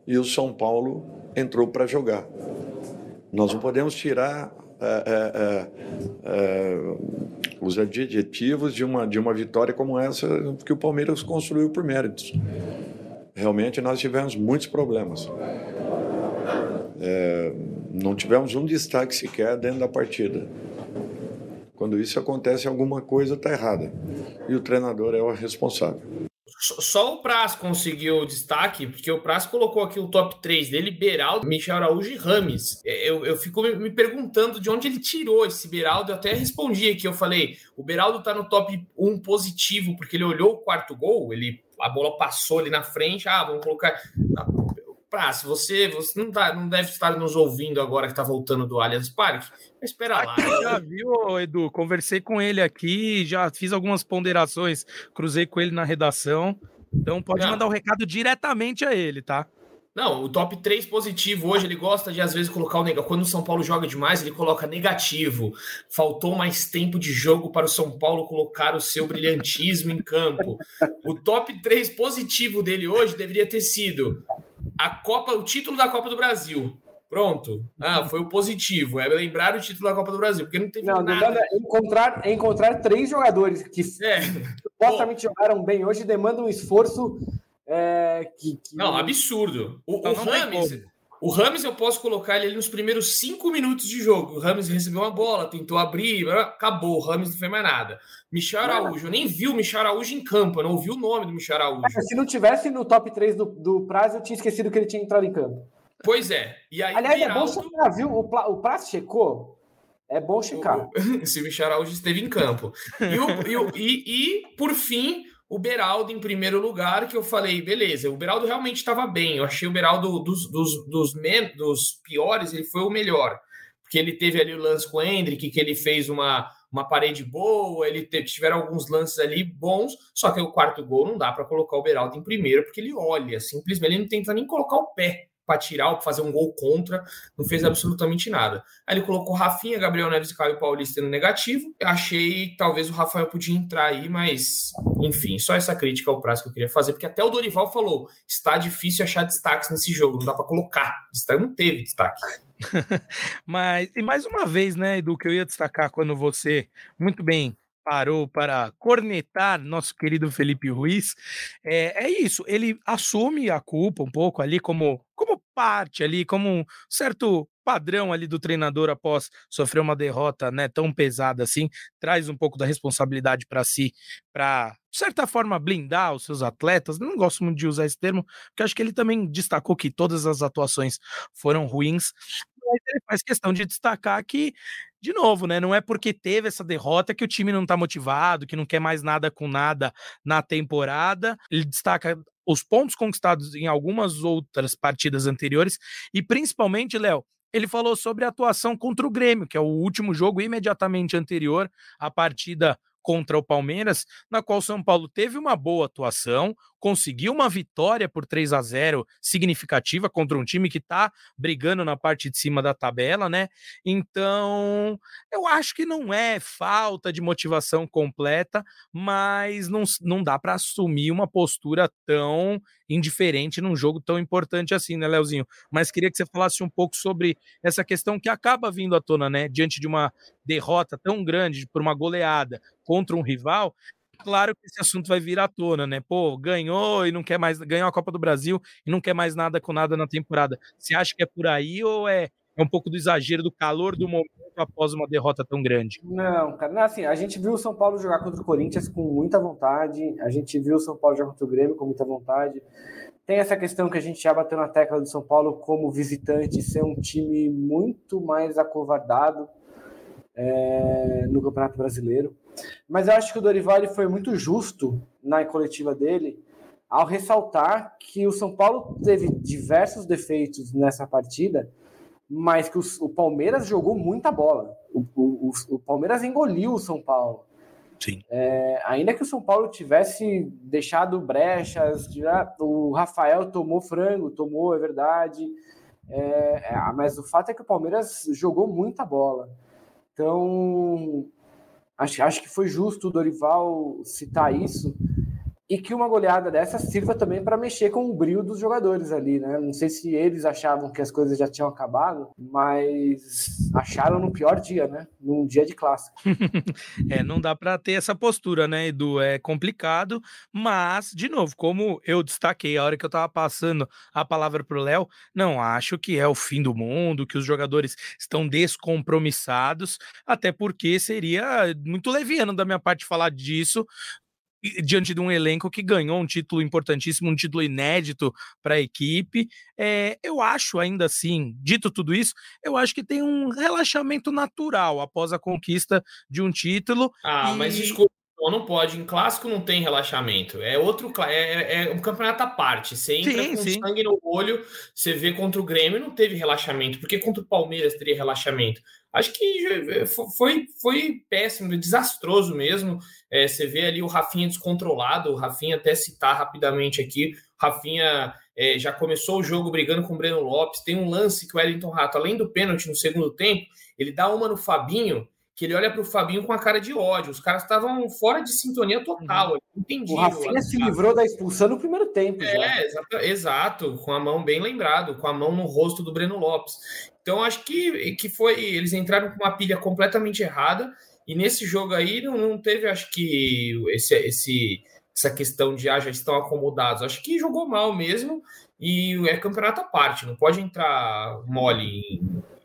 e o São Paulo entrou para jogar. Nós não podemos tirar é, é, é, os adjetivos de uma, de uma vitória como essa que o Palmeiras construiu por méritos. Realmente nós tivemos muitos problemas. É, não tivemos um destaque sequer dentro da partida. Quando isso acontece, alguma coisa está errada. E o treinador é o responsável. Só o Praz conseguiu destaque, porque o Praz colocou aqui o top 3 dele, Beraldo, Michel Araújo e Rames. É, eu, eu fico me perguntando de onde ele tirou esse Beraldo. Eu até respondi aqui, eu falei, o Beraldo está no top 1 positivo, porque ele olhou o quarto gol, ele, a bola passou ali na frente, ah, vamos colocar... Praça, você, você não, tá, não deve estar nos ouvindo agora que está voltando do Allianz Parque. Espera lá. Já viu, Edu? Conversei com ele aqui, já fiz algumas ponderações, cruzei com ele na redação. Então pode não. mandar o um recado diretamente a ele, tá? Não, o top 3 positivo hoje, ele gosta de às vezes colocar o negativo. Quando o São Paulo joga demais, ele coloca negativo. Faltou mais tempo de jogo para o São Paulo colocar o seu brilhantismo em campo. O top 3 positivo dele hoje deveria ter sido a Copa, o título da Copa do Brasil. Pronto. Ah, foi o positivo. É lembrar o título da Copa do Brasil, porque não teve não, nada. É encontrar, é encontrar três jogadores que é. supostamente jogaram bem hoje demanda um esforço é, que, que, Não, absurdo. O, o Rames, o Rames eu posso colocar ele nos primeiros cinco minutos de jogo. O Rames recebeu uma bola, tentou abrir, acabou. O Rames não fez mais nada. Michel Araújo, eu nem vi o Michel Araújo em campo, eu não ouvi o nome do Michel Araújo. se não tivesse no top 3 do, do prazo, eu tinha esquecido que ele tinha entrado em campo. Pois é. E aí, Aliás, Beraldo... é bom checar, viu? O, o Prazo checou. É bom checar. O, se o Michel Araújo esteve em campo. E, o, e, e, e, por fim, o Beraldo em primeiro lugar, que eu falei, beleza, o Beraldo realmente estava bem. Eu achei o Beraldo dos, dos, dos, dos piores, ele foi o melhor. Porque ele teve ali o lance com o Hendrick, que ele fez uma, uma parede boa, ele tiveram alguns lances ali bons, só que o quarto gol não dá para colocar o Beraldo em primeiro, porque ele olha, simplesmente ele não tenta nem colocar o pé para tirar ou fazer um gol contra, não fez absolutamente nada. Aí ele colocou Rafinha, Gabriel Neves e Caio Paulista no negativo. Achei que talvez o Rafael podia entrar aí, mas enfim, só essa crítica ao prazo que eu queria fazer, porque até o Dorival falou: está difícil achar destaques nesse jogo, não dá para colocar. Não teve destaque. mas, e mais uma vez, né, Edu, que eu ia destacar quando você, muito bem, parou para cornetar nosso querido Felipe Ruiz, é, é isso, ele assume a culpa um pouco ali como, como parte ali, como um certo padrão ali do treinador após sofrer uma derrota né, tão pesada assim, traz um pouco da responsabilidade para si, para, de certa forma, blindar os seus atletas. Não gosto muito de usar esse termo, porque acho que ele também destacou que todas as atuações foram ruins, mas ele faz questão de destacar que de novo, né? Não é porque teve essa derrota que o time não tá motivado, que não quer mais nada com nada na temporada. Ele destaca os pontos conquistados em algumas outras partidas anteriores e principalmente, Léo, ele falou sobre a atuação contra o Grêmio, que é o último jogo imediatamente anterior à partida contra o Palmeiras, na qual São Paulo teve uma boa atuação, conseguiu uma vitória por 3 a 0 significativa contra um time que está brigando na parte de cima da tabela, né? Então, eu acho que não é falta de motivação completa, mas não, não dá para assumir uma postura tão indiferente num jogo tão importante assim, né, Leozinho? Mas queria que você falasse um pouco sobre essa questão que acaba vindo à tona, né? Diante de uma derrota tão grande por uma goleada contra um rival, claro que esse assunto vai vir à tona, né? Pô, ganhou e não quer mais, ganhou a Copa do Brasil e não quer mais nada com nada na temporada. Você acha que é por aí ou é, é um pouco do exagero do calor do momento após uma derrota tão grande? Não, cara, não, assim, a gente viu o São Paulo jogar contra o Corinthians com muita vontade, a gente viu o São Paulo jogar contra o Grêmio com muita vontade. Tem essa questão que a gente já bateu na tecla do São Paulo como visitante ser um time muito mais acovardado é, no Campeonato Brasileiro. Mas eu acho que o Dorival foi muito justo na coletiva dele ao ressaltar que o São Paulo teve diversos defeitos nessa partida, mas que o, o Palmeiras jogou muita bola. O, o, o, Palmeiras engoliu o São Paulo. Sim. É, ainda que o São Paulo tivesse deixado brechas, o Rafael tomou frango, tomou, é verdade. É, é, mas o fato é que o Palmeiras jogou muita bola. Então, acho, acho que foi justo o Dorival citar isso e que uma goleada dessa sirva também para mexer com o brilho dos jogadores ali, né? Não sei se eles achavam que as coisas já tinham acabado, mas acharam no pior dia, né? Num dia de clássico. é, não dá para ter essa postura, né, Edu? É complicado, mas, de novo, como eu destaquei a hora que eu tava passando a palavra pro Léo, não acho que é o fim do mundo, que os jogadores estão descompromissados, até porque seria muito leviano da minha parte falar disso, diante de um elenco que ganhou um título importantíssimo, um título inédito para a equipe. É, eu acho, ainda assim, dito tudo isso, eu acho que tem um relaxamento natural após a conquista de um título. Ah, e... mas desculpa. Não pode, em clássico não tem relaxamento. É outro é, é, é um campeonato à parte. Você entra sim, com sim. sangue no olho, você vê contra o Grêmio não teve relaxamento. Porque contra o Palmeiras teria relaxamento? Acho que eh, foi, foi péssimo, desastroso mesmo. É, você vê ali o Rafinha descontrolado, o Rafinha até citar rapidamente aqui, Rafinha é, já começou o jogo brigando com o Breno Lopes. Tem um lance que o Wellington Rato, além do pênalti no segundo tempo, ele dá uma no Fabinho, que ele olha para o Fabinho com a cara de ódio. Os caras estavam fora de sintonia total. Uhum. Entendi. O Rafinha se livrou da expulsão no primeiro tempo. É, exato, exato, com a mão bem lembrado, com a mão no rosto do Breno Lopes. Então acho que, que foi. Eles entraram com uma pilha completamente errada. E nesse jogo aí não, não teve, acho que, esse, esse, essa questão de ah, já estão acomodados. Acho que jogou mal mesmo e é campeonato à parte, não pode entrar mole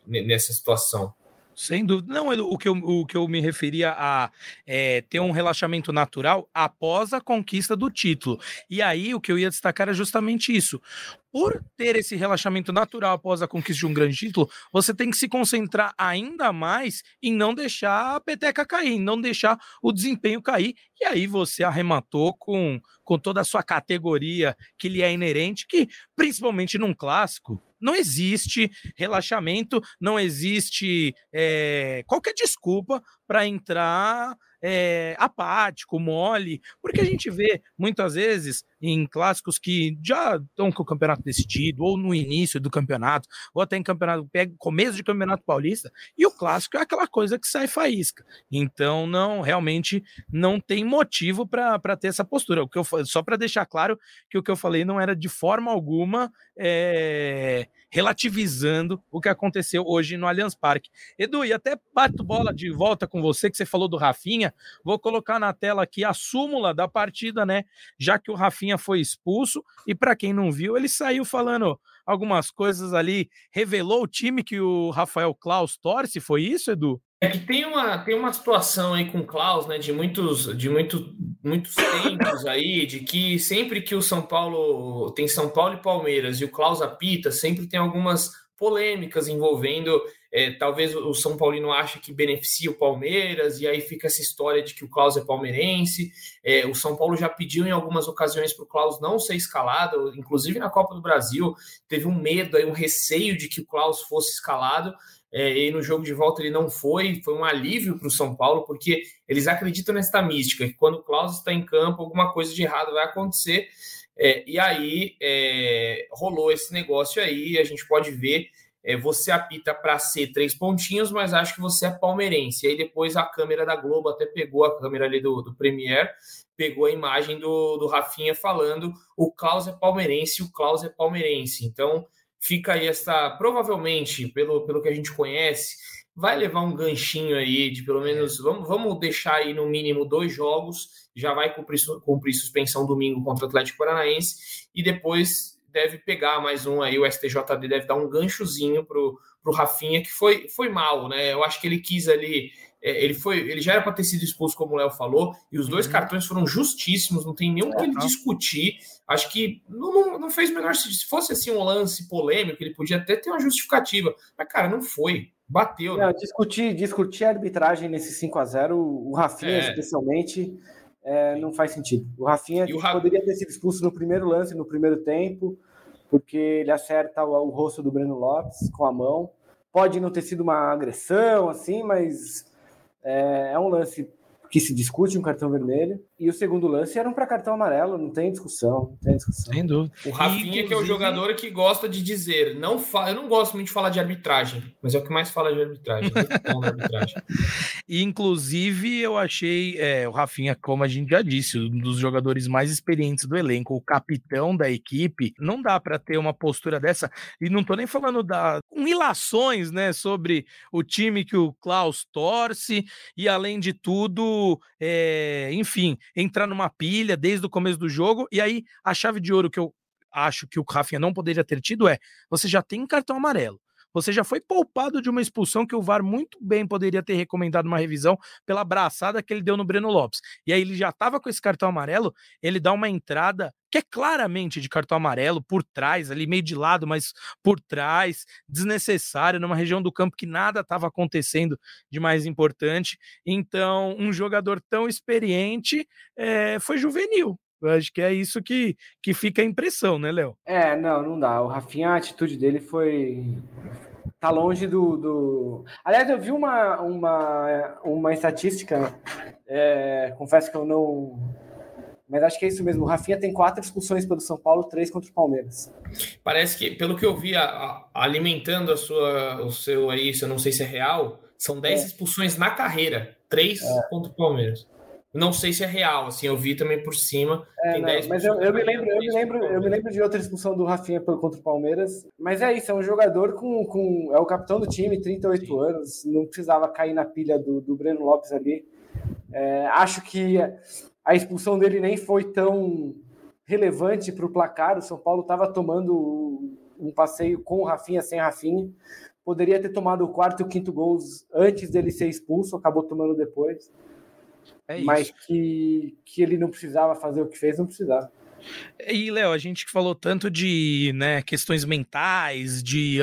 nessa situação. Sem dúvida. Não, o que eu, o que eu me referia a é, ter um relaxamento natural após a conquista do título. E aí o que eu ia destacar é justamente isso. Por ter esse relaxamento natural após a conquista de um grande título, você tem que se concentrar ainda mais em não deixar a peteca cair, em não deixar o desempenho cair. E aí você arrematou com, com toda a sua categoria que lhe é inerente, que principalmente num clássico, não existe relaxamento, não existe é, qualquer desculpa para entrar é, apático, mole, porque a gente vê muitas vezes em clássicos que já estão com o campeonato decidido, ou no início do campeonato, ou até em campeonato, começo de campeonato paulista, e o clássico é aquela coisa que sai faísca. Então, não, realmente não tem motivo para ter essa postura. O que eu, só para deixar claro que o que eu falei não era de forma alguma é, relativizando o que aconteceu hoje no Allianz Parque. Edu, e até bato bola de volta com você, que você falou do Rafinha. Vou colocar na tela aqui a súmula da partida, né? Já que o Rafinha foi expulso, e para quem não viu, ele saiu falando algumas coisas ali, revelou o time que o Rafael Klaus torce, foi isso, Edu? É que tem uma, tem uma situação aí com o Klaus, né, de muitos, de muito, muitos tempos aí, de que sempre que o São Paulo tem São Paulo e Palmeiras e o Klaus apita, sempre tem algumas polêmicas envolvendo é, talvez o São Paulino acha que beneficia o Palmeiras, e aí fica essa história de que o Klaus é palmeirense. É, o São Paulo já pediu em algumas ocasiões para o Klaus não ser escalado, inclusive na Copa do Brasil, teve um medo, aí, um receio de que o Klaus fosse escalado. É, e no jogo de volta ele não foi, foi um alívio para o São Paulo, porque eles acreditam nessa mística, que quando o Klaus está em campo, alguma coisa de errado vai acontecer. É, e aí é, rolou esse negócio aí, a gente pode ver é, você apita para ser três pontinhos, mas acho que você é palmeirense. E aí depois a câmera da Globo até pegou a câmera ali do, do Premier, pegou a imagem do, do Rafinha falando o Klaus é palmeirense, o Klaus é palmeirense. Então fica aí essa, provavelmente, pelo, pelo que a gente conhece, vai levar um ganchinho aí de pelo menos, vamos, vamos deixar aí no mínimo dois jogos, já vai cumprir, cumprir suspensão domingo contra o Atlético Paranaense, e depois deve pegar mais um aí, o STJD deve dar um ganchozinho pro, pro Rafinha, que foi, foi mal, né? Eu acho que ele quis ali. É, ele foi, ele já era para ter sido expulso, como o Léo falou, e os dois uhum. cartões foram justíssimos, não tem nenhum é, que ele não. discutir. Acho que não, não, não fez o menor se fosse assim um lance polêmico, ele podia até ter uma justificativa, mas cara, não foi. Bateu. Né? discutir, discutir a arbitragem nesse 5 a 0 o Rafinha, é. especialmente, é, não faz sentido. O Rafinha o poderia ter sido expulso no primeiro lance, no primeiro tempo, porque ele acerta o, o, rosto do Breno Lopes com a mão. Pode não ter sido uma agressão, assim, mas é, é um lance que se discute um cartão vermelho. E o segundo lance era um para cartão amarelo, não tem discussão, não tem discussão. Sem dúvida. O Rafinha, Inclusive... que é o jogador que gosta de dizer, não fa... eu não gosto muito de falar de arbitragem, mas é o que mais fala de arbitragem. Né? arbitragem. Inclusive, eu achei é, o Rafinha, como a gente já disse, um dos jogadores mais experientes do elenco, o capitão da equipe. Não dá para ter uma postura dessa, e não tô nem falando da com ilações, né, sobre o time que o Klaus torce, e além de tudo, é, enfim, entrar numa pilha desde o começo do jogo. E aí, a chave de ouro que eu acho que o Rafinha não poderia ter tido é: você já tem cartão amarelo. Você já foi poupado de uma expulsão que o VAR muito bem poderia ter recomendado uma revisão pela braçada que ele deu no Breno Lopes. E aí ele já estava com esse cartão amarelo, ele dá uma entrada que é claramente de cartão amarelo por trás, ali meio de lado, mas por trás, desnecessário, numa região do campo que nada estava acontecendo de mais importante. Então, um jogador tão experiente é, foi juvenil. Eu acho que é isso que, que fica a impressão, né, Léo? É, não, não dá. O Rafinha, a atitude dele foi. Tá longe do. do... Aliás, eu vi uma, uma, uma estatística, é, confesso que eu não. Mas acho que é isso mesmo. O Rafinha tem quatro expulsões pelo São Paulo, três contra o Palmeiras. Parece que, pelo que eu vi, a, a, alimentando a sua, o seu aí, eu não sei se é real, São 10 é. expulsões na carreira, 3 é. contra o Palmeiras. Não sei se é real, assim, eu vi também por cima. É, não, mas eu, eu me lembro, eu me lembro, eu me lembro de outra expulsão do Rafinha contra o Palmeiras. Mas é isso, é um jogador com, com é o capitão do time, 38 Sim. anos, não precisava cair na pilha do, do Breno Lopes ali. É, acho que a expulsão dele nem foi tão relevante para o placar. O São Paulo estava tomando um passeio com o Rafinha sem Rafinha. Poderia ter tomado o quarto e o quinto gols antes dele ser expulso, acabou tomando depois. É mas que, que ele não precisava fazer o que fez, não precisava. E, Léo, a gente falou tanto de né, questões mentais, de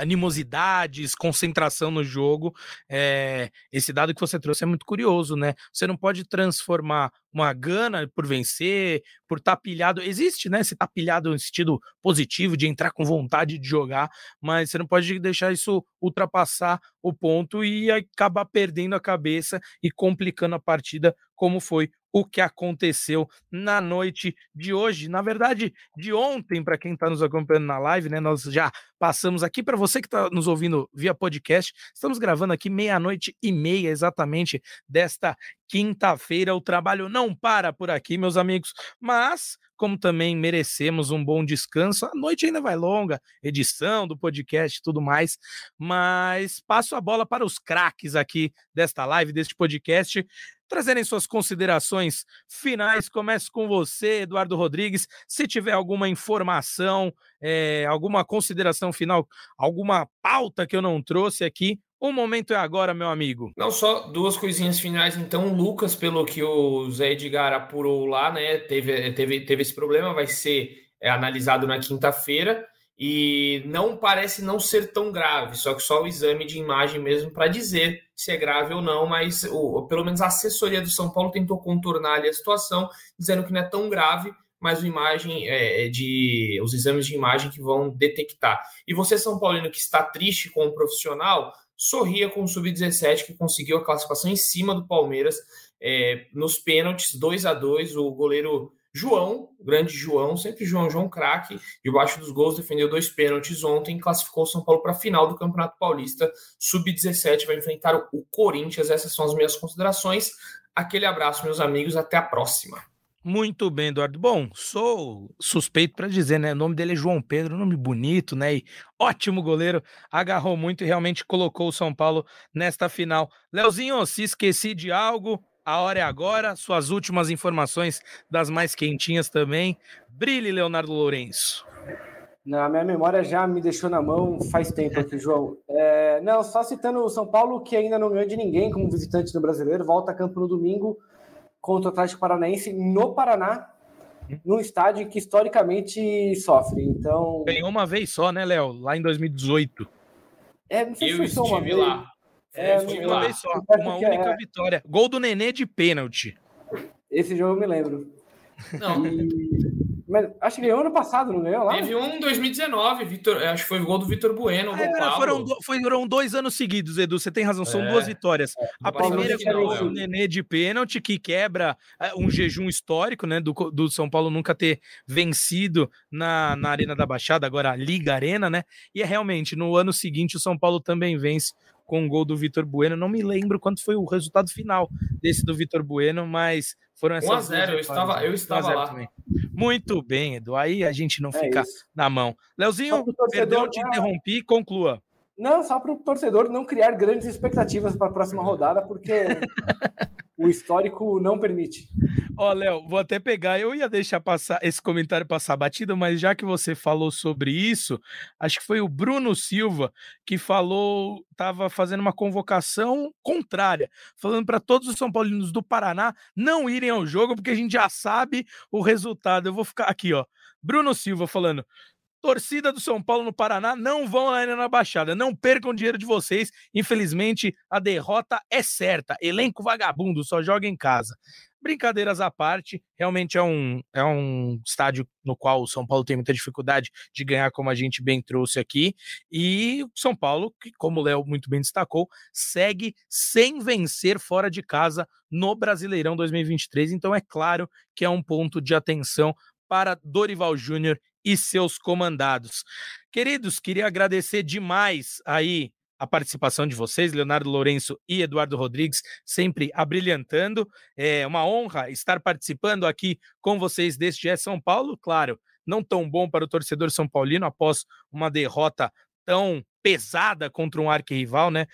animosidades, concentração no jogo. É, esse dado que você trouxe é muito curioso, né? Você não pode transformar uma gana por vencer, por estar tá pilhado. Existe, né? Você tá pilhado no sentido positivo de entrar com vontade de jogar, mas você não pode deixar isso ultrapassar o ponto e acabar perdendo a cabeça e complicando a partida, como foi o que aconteceu na noite de hoje, na verdade, de ontem, para quem está nos acompanhando na live, né? Nós já passamos aqui para você que está nos ouvindo via podcast. Estamos gravando aqui meia-noite e meia exatamente desta quinta-feira. O trabalho não para por aqui, meus amigos, mas como também merecemos um bom descanso. A noite ainda vai longa, edição do podcast e tudo mais, mas passo a bola para os craques aqui desta live, deste podcast trazerem suas considerações finais. Começo com você, Eduardo Rodrigues. Se tiver alguma informação, é, alguma consideração final, alguma pauta que eu não trouxe aqui, o momento é agora, meu amigo. Não, só duas coisinhas finais. Então, o Lucas, pelo que o Zé Edgar apurou lá, né, teve, teve, teve esse problema, vai ser é, analisado na quinta-feira e não parece não ser tão grave, só que só o exame de imagem mesmo para dizer se é grave ou não, mas o, pelo menos a assessoria do São Paulo tentou contornar ali a situação, dizendo que não é tão grave, mas imagem é, é de os exames de imagem que vão detectar. E você, São Paulino, que está triste com o profissional, sorria com o Sub-17 que conseguiu a classificação em cima do Palmeiras é, nos pênaltis, 2 a 2 O goleiro João, grande João, sempre João, João craque, debaixo dos gols, defendeu dois pênaltis ontem, classificou o São Paulo para a final do Campeonato Paulista, sub-17, vai enfrentar o Corinthians. Essas são as minhas considerações. Aquele abraço, meus amigos, até a próxima. Muito bem, Eduardo. Bom, sou suspeito para dizer, né? O nome dele é João Pedro, nome bonito, né? E ótimo goleiro, agarrou muito e realmente colocou o São Paulo nesta final. Leozinho, se esqueci de algo, a hora é agora, suas últimas informações das mais quentinhas também. Brilhe, Leonardo Lourenço. Não, minha memória já me deixou na mão faz tempo aqui, João. É, não, só citando o São Paulo, que ainda não ganhou de ninguém como visitante do brasileiro, volta a campo no domingo contra o Atlético Paranaense no Paraná, num estádio que historicamente sofre. Então. Ganhou uma vez só, né, Léo? Lá em 2018. É, não sei Eu se foi uma vez. lá. É, é uma vez só, uma única é... vitória. Gol do Nenê de pênalti. Esse jogo eu me lembro. Não. E... Mas acho que ganhou ano passado, não ganhou lá? Teve um em 2019, Vitor, acho que foi o gol do Vitor Bueno. É, foram, foram dois anos seguidos, Edu. Você tem razão, são é, duas vitórias. É, a primeira é o o Nenê de pênalti, que quebra é, um jejum histórico, né? Do, do São Paulo nunca ter vencido na, na Arena da Baixada, agora a Liga Arena, né? E é realmente, no ano seguinte, o São Paulo também vence com o gol do Vitor Bueno. Não me lembro quanto foi o resultado final desse do Vitor Bueno, mas foram essas 1 a 0, eu estava, eu estava lá. Também. Muito bem, Edu. Aí a gente não é fica isso. na mão. Leozinho, perdão, te interrompi, conclua. Não, só para o torcedor não criar grandes expectativas para a próxima rodada, porque o histórico não permite. Ó, oh, Léo, vou até pegar. Eu ia deixar passar esse comentário passar batido, mas já que você falou sobre isso, acho que foi o Bruno Silva que falou, estava fazendo uma convocação contrária, falando para todos os São Paulinos do Paraná não irem ao jogo, porque a gente já sabe o resultado. Eu vou ficar aqui, ó. Bruno Silva falando: Torcida do São Paulo no Paraná, não vão lá na Baixada. Não percam dinheiro de vocês. Infelizmente, a derrota é certa. Elenco vagabundo, só joga em casa. Brincadeiras à parte, realmente é um, é um estádio no qual o São Paulo tem muita dificuldade de ganhar, como a gente bem trouxe aqui. E o São Paulo, que, como o Léo muito bem destacou, segue sem vencer fora de casa no Brasileirão 2023. Então, é claro que é um ponto de atenção para Dorival Júnior e seus comandados. Queridos, queria agradecer demais aí a participação de vocês, Leonardo Lourenço e Eduardo Rodrigues, sempre abrilhantando. É uma honra estar participando aqui com vocês deste é São Paulo, claro, não tão bom para o torcedor São Paulino após uma derrota tão pesada contra um arquirrival, né?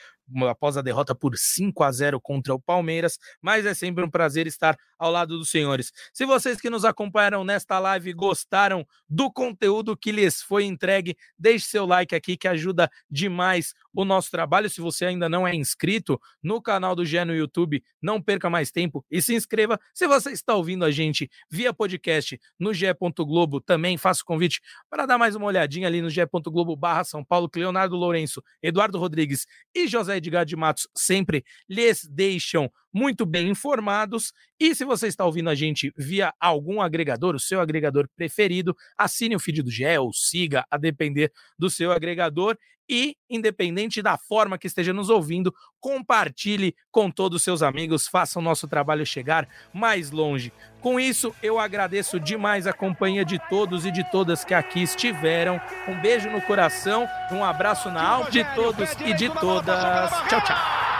após a derrota por 5 a 0 contra o Palmeiras, mas é sempre um prazer estar ao lado dos senhores. Se vocês que nos acompanharam nesta live gostaram do conteúdo que lhes foi entregue, deixe seu like aqui que ajuda demais o nosso trabalho. Se você ainda não é inscrito no canal do Gé no YouTube, não perca mais tempo e se inscreva. Se você está ouvindo a gente via podcast no Globo, também faço convite para dar mais uma olhadinha ali no Globo barra São Paulo, que Leonardo Lourenço, Eduardo Rodrigues e José Edgar de Matos sempre lhes deixam muito bem informados. E se você está ouvindo a gente via algum agregador, o seu agregador preferido, assine o feed do GE ou siga, a depender do seu agregador. E, independente da forma que esteja nos ouvindo, compartilhe com todos os seus amigos, faça o nosso trabalho chegar mais longe. Com isso, eu agradeço demais a companhia de todos e de todas que aqui estiveram. Um beijo no coração, um abraço na alma de todos e de todas. Tchau, tchau.